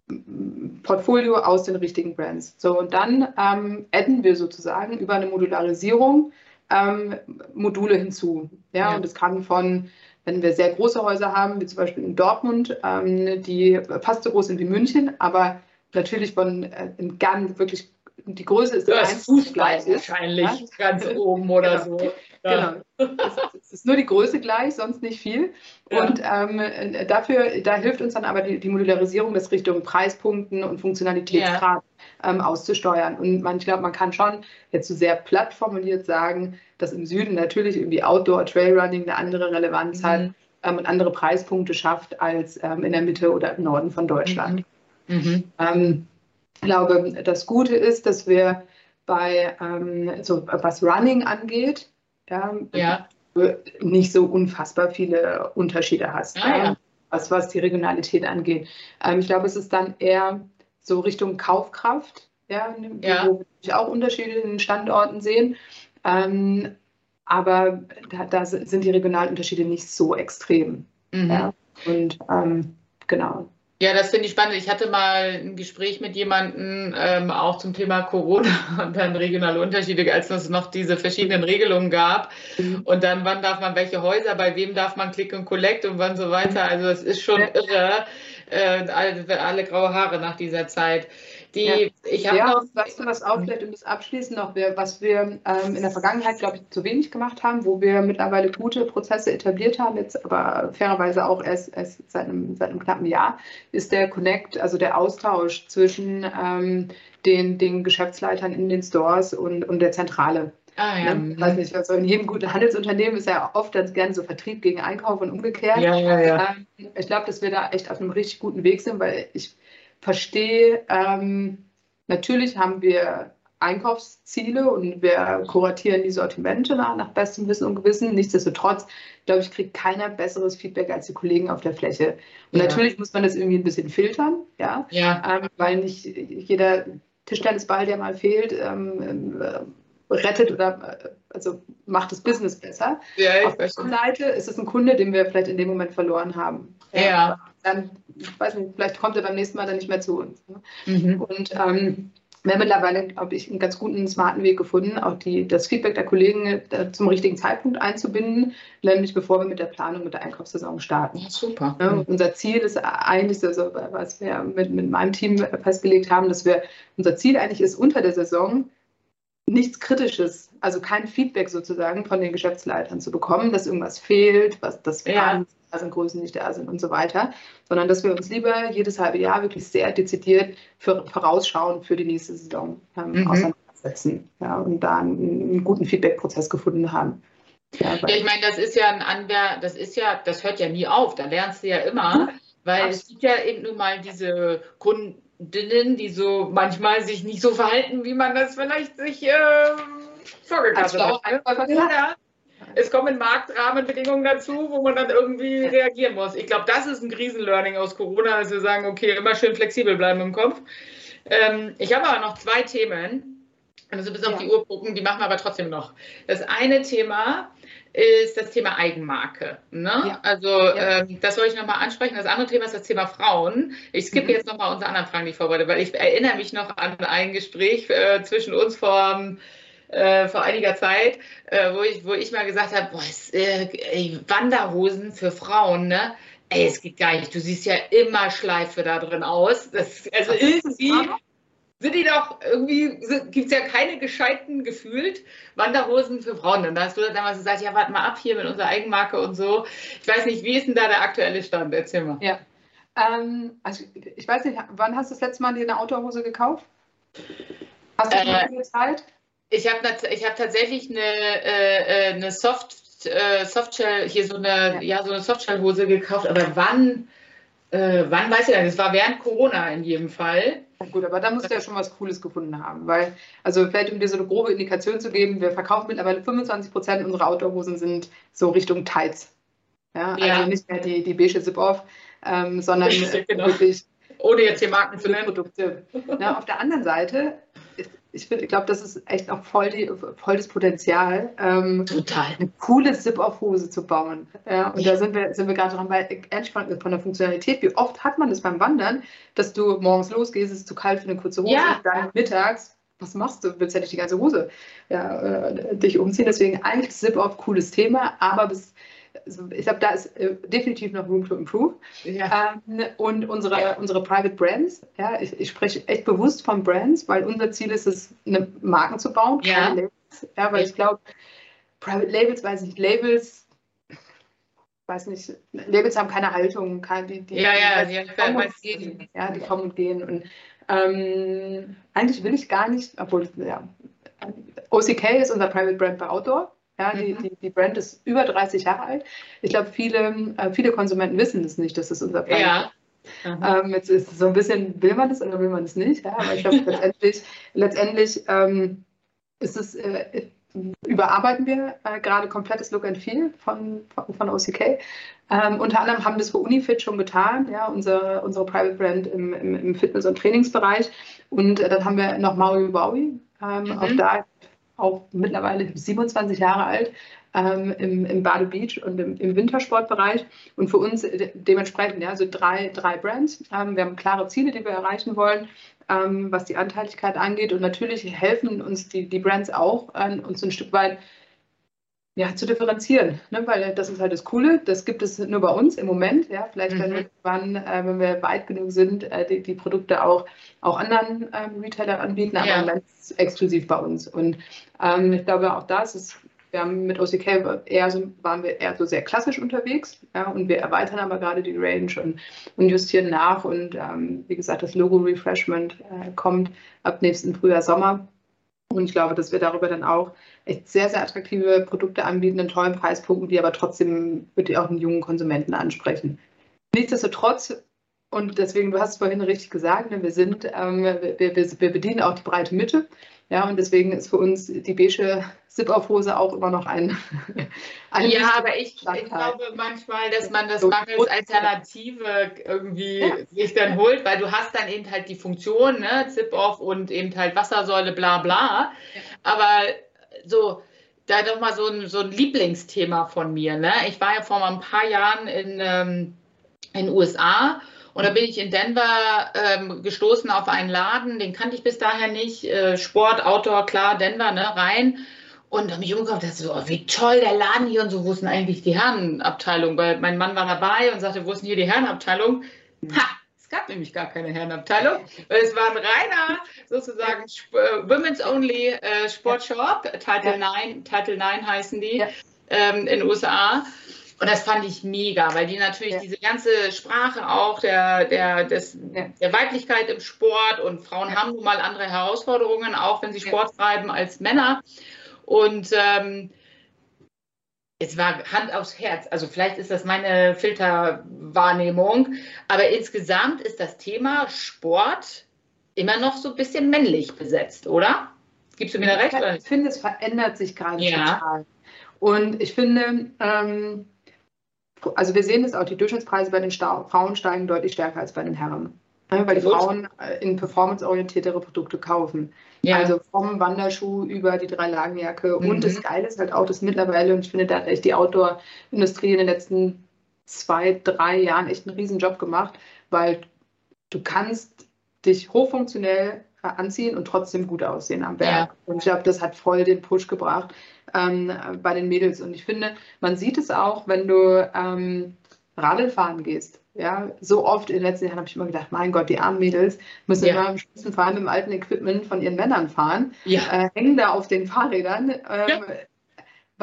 mm, Portfolio aus den richtigen Brands. So, und dann ähm, adden wir sozusagen über eine Modularisierung ähm, Module hinzu. Ja, ja, und das kann von wenn wir sehr große Häuser haben, wie zum Beispiel in Dortmund, ähm, die fast so groß sind wie München, aber natürlich von äh, ganz wirklich die Größe ist das Fußball wahrscheinlich ja? ganz oben oder genau. so. Ja. Genau. Es, ist nur die Größe gleich, sonst nicht viel. Ja. Und ähm, dafür, da hilft uns dann aber die, die Modularisierung, das Richtung Preispunkten und Funktionalitätsgrad ähm, auszusteuern. Und man, ich glaube, man kann schon jetzt so sehr platt formuliert sagen, dass im Süden natürlich irgendwie Outdoor Trailrunning eine andere Relevanz mhm. hat ähm, und andere Preispunkte schafft als ähm, in der Mitte oder im Norden von Deutschland. Mhm. Mhm. Ähm, ich glaube, das Gute ist, dass wir bei, ähm, so was Running angeht, ja, ja. nicht so unfassbar viele Unterschiede hast, ah, ja. was, was die Regionalität angeht. Ähm, ich glaube, es ist dann eher so Richtung Kaufkraft, ja, wo wir auch Unterschiede in den Standorten sehen. Ähm, aber da, da, sind die regionalen Unterschiede nicht so extrem. Mhm. Und ähm, genau. Ja, das finde ich spannend. Ich hatte mal ein Gespräch mit jemandem ähm, auch zum Thema Corona und dann regionale Unterschiede, als es noch diese verschiedenen Regelungen gab. Mhm. Und dann, wann darf man welche Häuser, bei wem darf man Click und Collect und wann so weiter. Also es ist schon irre, äh, alle, alle graue Haare nach dieser Zeit. Die, ja. ich ja, noch, weißt du was auch vielleicht um das abschließen noch, was wir ähm, in der Vergangenheit, glaube ich, zu wenig gemacht haben, wo wir mittlerweile gute Prozesse etabliert haben, jetzt aber fairerweise auch erst, erst seit, einem, seit einem knappen Jahr, ist der Connect, also der Austausch zwischen ähm, den, den Geschäftsleitern in den Stores und, und der Zentrale. Ah, ja. ne? weiß nicht, also in jedem guten Handelsunternehmen ist ja oft ganz gerne so Vertrieb gegen Einkauf und umgekehrt. Ja, ja, ja. Ähm, ich glaube, dass wir da echt auf einem richtig guten Weg sind, weil ich verstehe, ähm, natürlich haben wir Einkaufsziele und wir kuratieren die Sortimente nach, nach bestem Wissen und Gewissen. Nichtsdestotrotz, glaube ich, kriegt keiner besseres Feedback als die Kollegen auf der Fläche. Und ja. natürlich muss man das irgendwie ein bisschen filtern, ja, ja. Ähm, weil nicht jeder Tischtennisball, der mal fehlt, ähm, äh, rettet oder äh, also macht das Business besser. Ja, Auf der Seite ist es ein Kunde, den wir vielleicht in dem Moment verloren haben. Ja. Dann, ich weiß nicht, vielleicht kommt er beim nächsten Mal dann nicht mehr zu uns. Ne? Mhm. Und ähm, wir haben mittlerweile, glaube ich, einen ganz guten, smarten Weg gefunden, auch die, das Feedback der Kollegen äh, zum richtigen Zeitpunkt einzubinden, nämlich bevor wir mit der Planung, mit der Einkaufssaison starten. Ja, super. Ja, unser Ziel ist eigentlich, also, was wir mit, mit meinem Team festgelegt haben, dass wir, unser Ziel eigentlich ist, unter der Saison nichts Kritisches, also kein Feedback sozusagen von den Geschäftsleitern zu bekommen, dass irgendwas fehlt, was das ja. Da sind, Größen nicht da sind und so weiter, sondern dass wir uns lieber jedes halbe Jahr wirklich sehr dezidiert für, vorausschauen für die nächste Saison ähm, mhm. auseinandersetzen ja, und da einen, einen guten Feedback-Prozess gefunden haben. Ja, ja, ich meine, das ist ja ein Anwär, das ist ja, das hört ja nie auf, da lernst du ja immer, weil es gibt ja eben nun mal diese Kunden, Kundinnen, die so manchmal sich nicht so verhalten, wie man das vielleicht sich äh, vorgestellt hat. Ne? Ja. Es kommen Marktrahmenbedingungen dazu, wo man dann irgendwie reagieren muss. Ich glaube, das ist ein Krisenlearning aus Corona, dass wir sagen, okay, immer schön flexibel bleiben im Kopf. Ähm, ich habe aber noch zwei Themen, also bis auf ja. die Uhr gucken, die machen wir aber trotzdem noch. Das eine Thema ist das Thema Eigenmarke. Ne? Ja. Also ja. Ähm, das soll ich nochmal ansprechen. Das andere Thema ist das Thema Frauen. Ich skippe mhm. jetzt nochmal unsere anderen Fragen, die ich vorbereite, weil ich erinnere mich noch an ein Gespräch äh, zwischen uns vor, äh, vor einiger Zeit, äh, wo, ich, wo ich mal gesagt habe, boah, ist, äh, ey, Wanderhosen für Frauen, ne? Ey, es geht gar nicht. Du siehst ja immer Schleife da drin aus. Das, also irgendwie sind die doch irgendwie, gibt es ja keine gescheiten gefühlt Wanderhosen für Frauen. Und da hast du damals gesagt, ja, warte mal ab hier mit unserer Eigenmarke und so. Ich weiß nicht, wie ist denn da der aktuelle Stand? Erzähl mal. Ja. Ähm, also ich weiß nicht, wann hast du das letzte Mal dir eine Outdoor-Hose gekauft? Hast du schon äh, viel Zeit? Ich habe ich hab tatsächlich eine, äh, äh, eine Soft, äh, Softshell, hier so eine, ja. ja so eine Softshell-Hose gekauft, aber wann, äh, wann weiß ich nicht, das war während Corona in jedem Fall. Gut, aber da musst du ja schon was Cooles gefunden haben, weil, also vielleicht um dir so eine grobe Indikation zu geben, wir verkaufen mittlerweile 25 Prozent unserer Outdoor-Hosen sind so Richtung Tights. Ja, ja. also nicht mehr die, die beige Zip-Off, ähm, sondern genau. wirklich ohne jetzt hier Marken zu nennen. Produkte. Ja, auf der anderen Seite ich, glaube, das ist echt noch voll, die, voll das Potenzial, ähm, Total. eine coole Zip-Off-Hose zu bauen. Ja, und da sind wir, sind wir gerade dran, weil ehrlich von, von der Funktionalität, wie oft hat man das beim Wandern, dass du morgens losgehst, es ist zu kalt für eine kurze Hose, ja. dann mittags, was machst du? Willst ja nicht die ganze Hose ja, äh, dich umziehen. Deswegen eigentlich Zip-Off, cooles Thema, aber bis also ich glaube, da ist äh, definitiv noch Room to improve. Ja. Ähm, und unsere, unsere Private Brands, ja, ich, ich, spreche echt bewusst von Brands, weil unser Ziel ist es, eine Marken zu bauen, ja. Labels. Ja, weil ich glaube, Private Labels, weiß nicht, Labels, weiß nicht, Labels haben keine Haltung, keine, die, die, ja, ja, die, die, kommen und gehen. Ja, die kommen und gehen. Und ähm, eigentlich will ich gar nicht, obwohl, ja, OCK ist unser Private Brand bei Outdoor. Ja, die, mhm. die, die, Brand ist über 30 Jahre alt. Ich glaube, viele, äh, viele Konsumenten wissen das nicht, dass das unser Brand ja. ist. Ähm, jetzt ist es so ein bisschen, will man das oder will man es nicht? Ja, aber ich glaube, letztendlich, letztendlich ähm, ist es, äh, überarbeiten wir äh, gerade komplettes Look and Feel von, von, von OCK. Ähm, unter anderem haben das für Unifit schon getan, ja, unsere, unsere Private Brand im, im, im Fitness- und Trainingsbereich. Und äh, dann haben wir noch Maui Wowie. Ähm, mhm. Auch da auch mittlerweile 27 Jahre alt, ähm, im, im Bade Beach und im, im, Wintersportbereich. Und für uns äh, dementsprechend, ja, so drei, drei Brands. Ähm, wir haben klare Ziele, die wir erreichen wollen, ähm, was die Anteiligkeit angeht. Und natürlich helfen uns die, die Brands auch, äh, uns ein Stück weit ja, zu differenzieren, ne? weil das ist halt das Coole. Das gibt es nur bei uns im Moment. Ja, vielleicht werden wir irgendwann, äh, wenn wir weit genug sind, äh, die, die, Produkte auch, auch anderen ähm, Retailern anbieten, aber ja. Moment exklusiv bei uns. Und ähm, ich glaube, auch das ist, wir haben mit OCK eher so, waren wir eher so sehr klassisch unterwegs, ja, und wir erweitern aber gerade die Range und, und justieren nach. Und ähm, wie gesagt, das Logo-Refreshment äh, kommt ab nächsten Frühjahr, Sommer. Und ich glaube, dass wir darüber dann auch echt sehr, sehr attraktive Produkte anbieten in tollen Preispunkten, die aber trotzdem wirklich auch einen jungen Konsumenten ansprechen. Nichtsdestotrotz, und deswegen, du hast es vorhin richtig gesagt, ne, wir sind, ähm, wir, wir, wir bedienen auch die breite Mitte. Ja, und deswegen ist für uns die beige Zip-Auf-Hose auch immer noch ein. ein ja, aber ich, ich, glaube manchmal, dass man das mangels Alternative irgendwie ja. sich dann holt, weil du hast dann eben halt die Funktion, ne, Zip-Off und eben halt Wassersäule, bla bla. Ja. Aber so, da doch mal so ein, so ein Lieblingsthema von mir. Ne? Ich war ja vor ein paar Jahren in ähm, den USA und da bin ich in Denver ähm, gestoßen auf einen Laden, den kannte ich bis daher nicht. Äh, Sport, Outdoor, klar, Denver, ne, rein. Und habe mich umgeguckt und dachte so, oh, wie toll der Laden hier und so, wo ist denn eigentlich die Herrenabteilung? Weil mein Mann war dabei und sagte, wo ist denn hier die Herrenabteilung? Ha, es gab nämlich gar keine Herrenabteilung, weil es war ein reiner sozusagen äh, Women's Only äh, Sportshop, Title ja. 9, Title 9 heißen die ähm, in den USA. Und das fand ich mega, weil die natürlich ja. diese ganze Sprache auch der, der, des, ja. der Weiblichkeit im Sport und Frauen ja. haben nun mal andere Herausforderungen, auch wenn sie Sport treiben als Männer. Und ähm, es war Hand aufs Herz. Also vielleicht ist das meine Filterwahrnehmung, aber insgesamt ist das Thema Sport immer noch so ein bisschen männlich besetzt, oder? Gibst du mir da recht? Ich finde, es verändert sich gerade total. Und ich finde, ähm, also wir sehen das auch, die Durchschnittspreise bei den Sta Frauen steigen deutlich stärker als bei den Herren. Ne, weil die Frauen äh, in performanceorientiertere Produkte kaufen. Ja. Also vom Wanderschuh über die Drei-Lagen-Jacke. Mhm. Und das Geile ist halt auch, dass mittlerweile, und ich finde, da hat echt die Outdoor-Industrie in den letzten zwei, drei Jahren echt einen riesen Job gemacht, weil du kannst dich hochfunktionell anziehen und trotzdem gut aussehen am Berg. Ja. Und ich glaube, das hat voll den Push gebracht ähm, bei den Mädels. Und ich finde, man sieht es auch, wenn du ähm, Radl fahren gehst. Ja, so oft in den letzten Jahren habe ich immer gedacht, mein Gott, die armen Mädels müssen ja. immer im schlimmsten Fall mit dem alten Equipment von ihren Männern fahren, ja. äh, hängen da auf den Fahrrädern. Ja.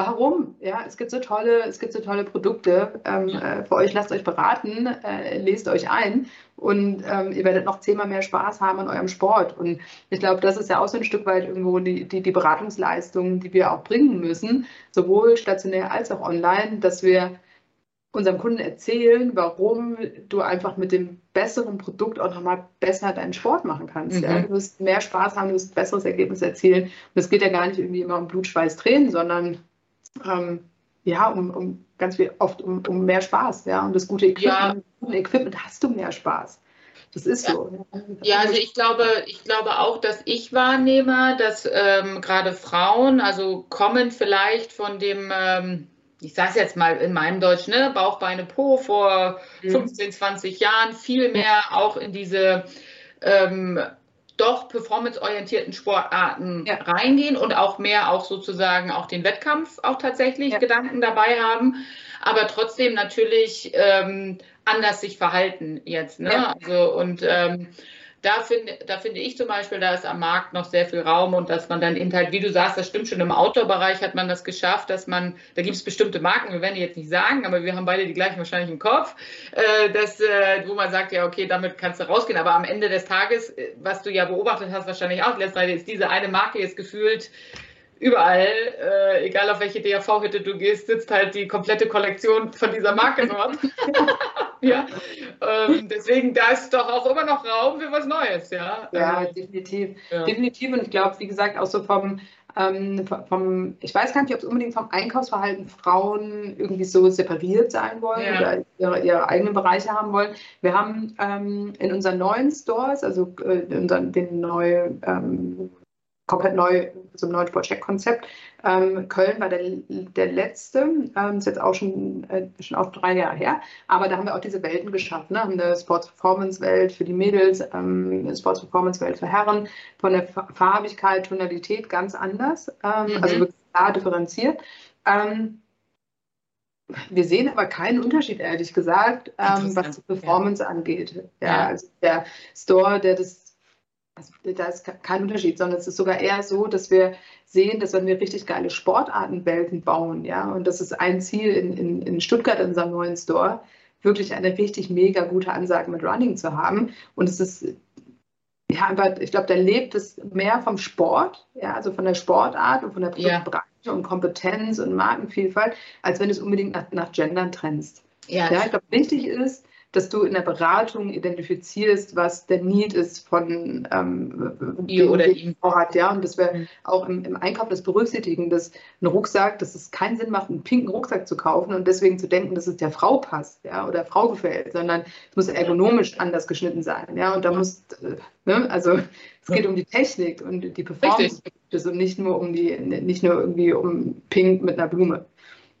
Warum? Ja, es gibt so tolle, es gibt so tolle Produkte ähm, äh, für euch. Lasst euch beraten, äh, lest euch ein und ähm, ihr werdet noch zehnmal mehr Spaß haben an eurem Sport. Und ich glaube, das ist ja auch so ein Stück weit irgendwo die, die, die Beratungsleistung, die wir auch bringen müssen, sowohl stationär als auch online, dass wir unserem Kunden erzählen, warum du einfach mit dem besseren Produkt auch nochmal besser deinen Sport machen kannst. Mhm. Ja? Du wirst mehr Spaß haben, du wirst ein besseres Ergebnis erzielen. Und es geht ja gar nicht irgendwie immer um Blut, Schweiß, Tränen, sondern ähm, ja, um, um ganz viel, oft um, um mehr Spaß, ja. Und das gute Equipment, ja. Equipment hast du mehr Spaß. Das ist ja. so. Ja, also ich glaube, ich glaube auch, dass ich wahrnehme, dass ähm, gerade Frauen, also kommen vielleicht von dem, ähm, ich sage es jetzt mal in meinem Deutsch, ne, Bauch, Beine, Po vor mhm. 15, 20 Jahren viel mehr auch in diese ähm, doch performanceorientierten Sportarten ja. reingehen und auch mehr auch sozusagen auch den Wettkampf auch tatsächlich ja. Gedanken dabei haben, aber trotzdem natürlich ähm, anders sich verhalten jetzt. Ne? Ja. Also und ähm, da finde da finde ich zum Beispiel, da ist am Markt noch sehr viel Raum und dass man dann eben halt, wie du sagst, das stimmt schon, im Outdoor-Bereich hat man das geschafft, dass man, da gibt es bestimmte Marken, wir werden die jetzt nicht sagen, aber wir haben beide die gleichen wahrscheinlich im Kopf, äh, dass, äh, wo man sagt, ja, okay, damit kannst du rausgehen, aber am Ende des Tages, äh, was du ja beobachtet hast, wahrscheinlich auch, letzte ist diese eine Marke jetzt gefühlt überall, äh, egal auf welche DAV-Hütte du gehst, sitzt halt die komplette Kollektion von dieser Marke dort. ja, ähm, deswegen da ist doch auch immer noch Raum für was Neues, ja. Ja, ähm, definitiv. Ja. Definitiv. Und ich glaube, wie gesagt, auch so vom, ähm, vom, ich weiß gar nicht, ob es unbedingt vom Einkaufsverhalten Frauen irgendwie so separiert sein wollen ja. oder ihre, ihre, eigenen Bereiche haben wollen. Wir haben ähm, in unseren neuen Stores, also äh, unseren, den neuen ähm, komplett neu, so ein neues Sportcheck-Konzept. Ähm, Köln war der, der letzte, ähm, ist jetzt auch schon, äh, schon auch drei Jahre her, aber da haben wir auch diese Welten geschaffen. Ne? Haben eine Sports-Performance-Welt für die Mädels, ähm, eine Sports-Performance-Welt für Herren, von der Farbigkeit, Tonalität ganz anders, ähm, mhm. also wirklich klar differenziert. Ähm, wir sehen aber keinen Unterschied, ehrlich gesagt, ähm, was die Performance ja. angeht. Ja, ja, also der Store, der das, also da ist kein Unterschied, sondern es ist sogar eher so, dass wir sehen, dass wenn wir richtig geile Sportartenwelten bauen, ja, und das ist ein Ziel in, in, in Stuttgart in unserem neuen Store, wirklich eine richtig mega gute Ansage mit Running zu haben. Und es ist ja, einfach, ich glaube, da lebt es mehr vom Sport, ja, also von der Sportart und von der Produktbreite ja. und Kompetenz und Markenvielfalt, als wenn du es unbedingt nach, nach Gendern trennst. Ja, ja ich glaube, wichtig ist, dass du in der Beratung identifizierst, was der Need ist von ähm, ihr oder ihm. Vorhat, ja, und dass wir auch im, im, Einkauf das berücksichtigen, dass ein Rucksack, dass es keinen Sinn macht, einen pinken Rucksack zu kaufen und deswegen zu denken, dass es der Frau passt, ja, oder der Frau gefällt, sondern es muss ergonomisch anders geschnitten sein, ja, und da muss, äh, ne, also es geht um die Technik und die Performance und nicht nur um die, nicht nur irgendwie um Pink mit einer Blume.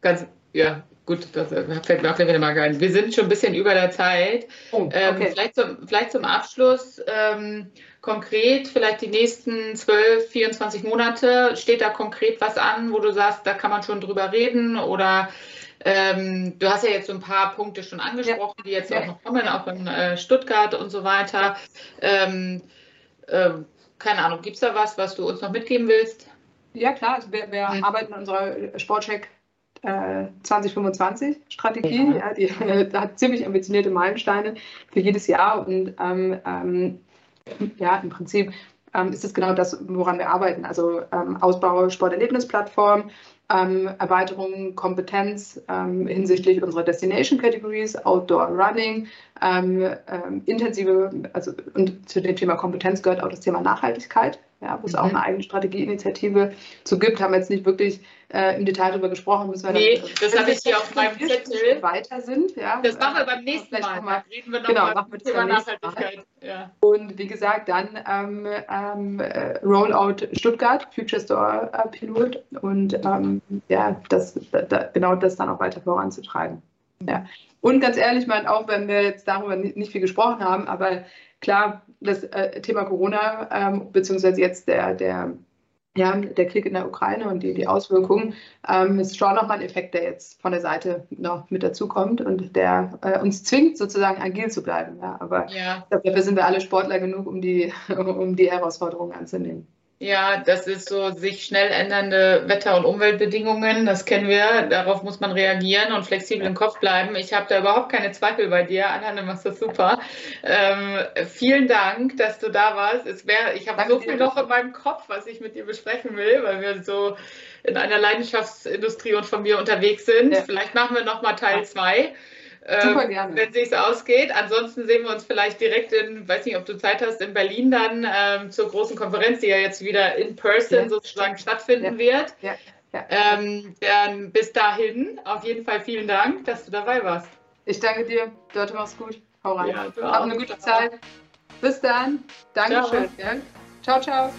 Ganz, ja, Gut, das fällt mir auch wieder mal ein. Wir sind schon ein bisschen über der Zeit. Oh, ähm, okay. ähm, vielleicht, zum, vielleicht zum Abschluss ähm, konkret, vielleicht die nächsten 12, 24 Monate, steht da konkret was an, wo du sagst, da kann man schon drüber reden oder ähm, du hast ja jetzt so ein paar Punkte schon angesprochen, ja. die jetzt ja. auch noch kommen, auch in äh, Stuttgart und so weiter. Ähm, äh, keine Ahnung, gibt es da was, was du uns noch mitgeben willst? Ja, klar. Also wir, wir hm. arbeiten an unserer Sportcheck 2025 Strategie. Ja. ja die äh, hat ziemlich ambitionierte Meilensteine für jedes Jahr und ähm, ähm, ja, im Prinzip ähm, ist es genau das, woran wir arbeiten. Also ähm, Ausbau Sporterlebnisplattform, ähm, Erweiterung Kompetenz ähm, hinsichtlich unserer Destination Categories, Outdoor Running, intensive, also und zu dem Thema Kompetenz gehört auch das Thema Nachhaltigkeit ja, wo es mhm. auch eine eigene Strategieinitiative zu gibt. Haben wir jetzt nicht wirklich äh, im Detail darüber gesprochen. Müssen wir nee, dann, das habe ich hier auf meinem Zettel. Weiter sind. Ja, das machen wir beim nächsten Mal. mal. reden wir noch genau, mal Thema Nachhaltigkeit. Ja. Und wie gesagt, dann ähm, ähm, äh, Rollout Stuttgart, Future Store äh, Pilot und ähm, ja, das, da, genau das dann auch weiter voranzutreiben. Ja. Und ganz ehrlich, mein, auch wenn wir jetzt darüber nicht, viel gesprochen haben, aber klar, das äh, Thema Corona, ähm, beziehungsweise jetzt der, der, ja, der Krieg in der Ukraine und die, die Auswirkungen, ähm, ist schon nochmal ein Effekt, der jetzt von der Seite noch mit dazukommt und der äh, uns zwingt, sozusagen agil zu bleiben. Ja. Aber ja. dafür sind wir alle Sportler genug, um die, um die Herausforderungen anzunehmen. Ja, das ist so sich schnell ändernde Wetter- und Umweltbedingungen. Das kennen wir. Darauf muss man reagieren und flexibel im Kopf bleiben. Ich habe da überhaupt keine Zweifel bei dir. Anna, du machst das super. Ähm, vielen Dank, dass du da warst. Es wär, ich habe so viel noch in meinem Kopf, was ich mit dir besprechen will, weil wir so in einer Leidenschaftsindustrie und von mir unterwegs sind. Ja. Vielleicht machen wir noch mal Teil zwei. Super ähm, gerne. wenn es ausgeht. Ansonsten sehen wir uns vielleicht direkt in, weiß nicht, ob du Zeit hast, in Berlin dann ähm, zur großen Konferenz, die ja jetzt wieder in person ja. sozusagen stattfinden ja. wird. Ja. Ähm, dann bis dahin auf jeden Fall vielen Dank, dass du dabei warst. Ich danke dir. Dörte, mach's gut. Hau rein. Hab eine gute Zeit. Bis dann. Dankeschön. ciao. ciao.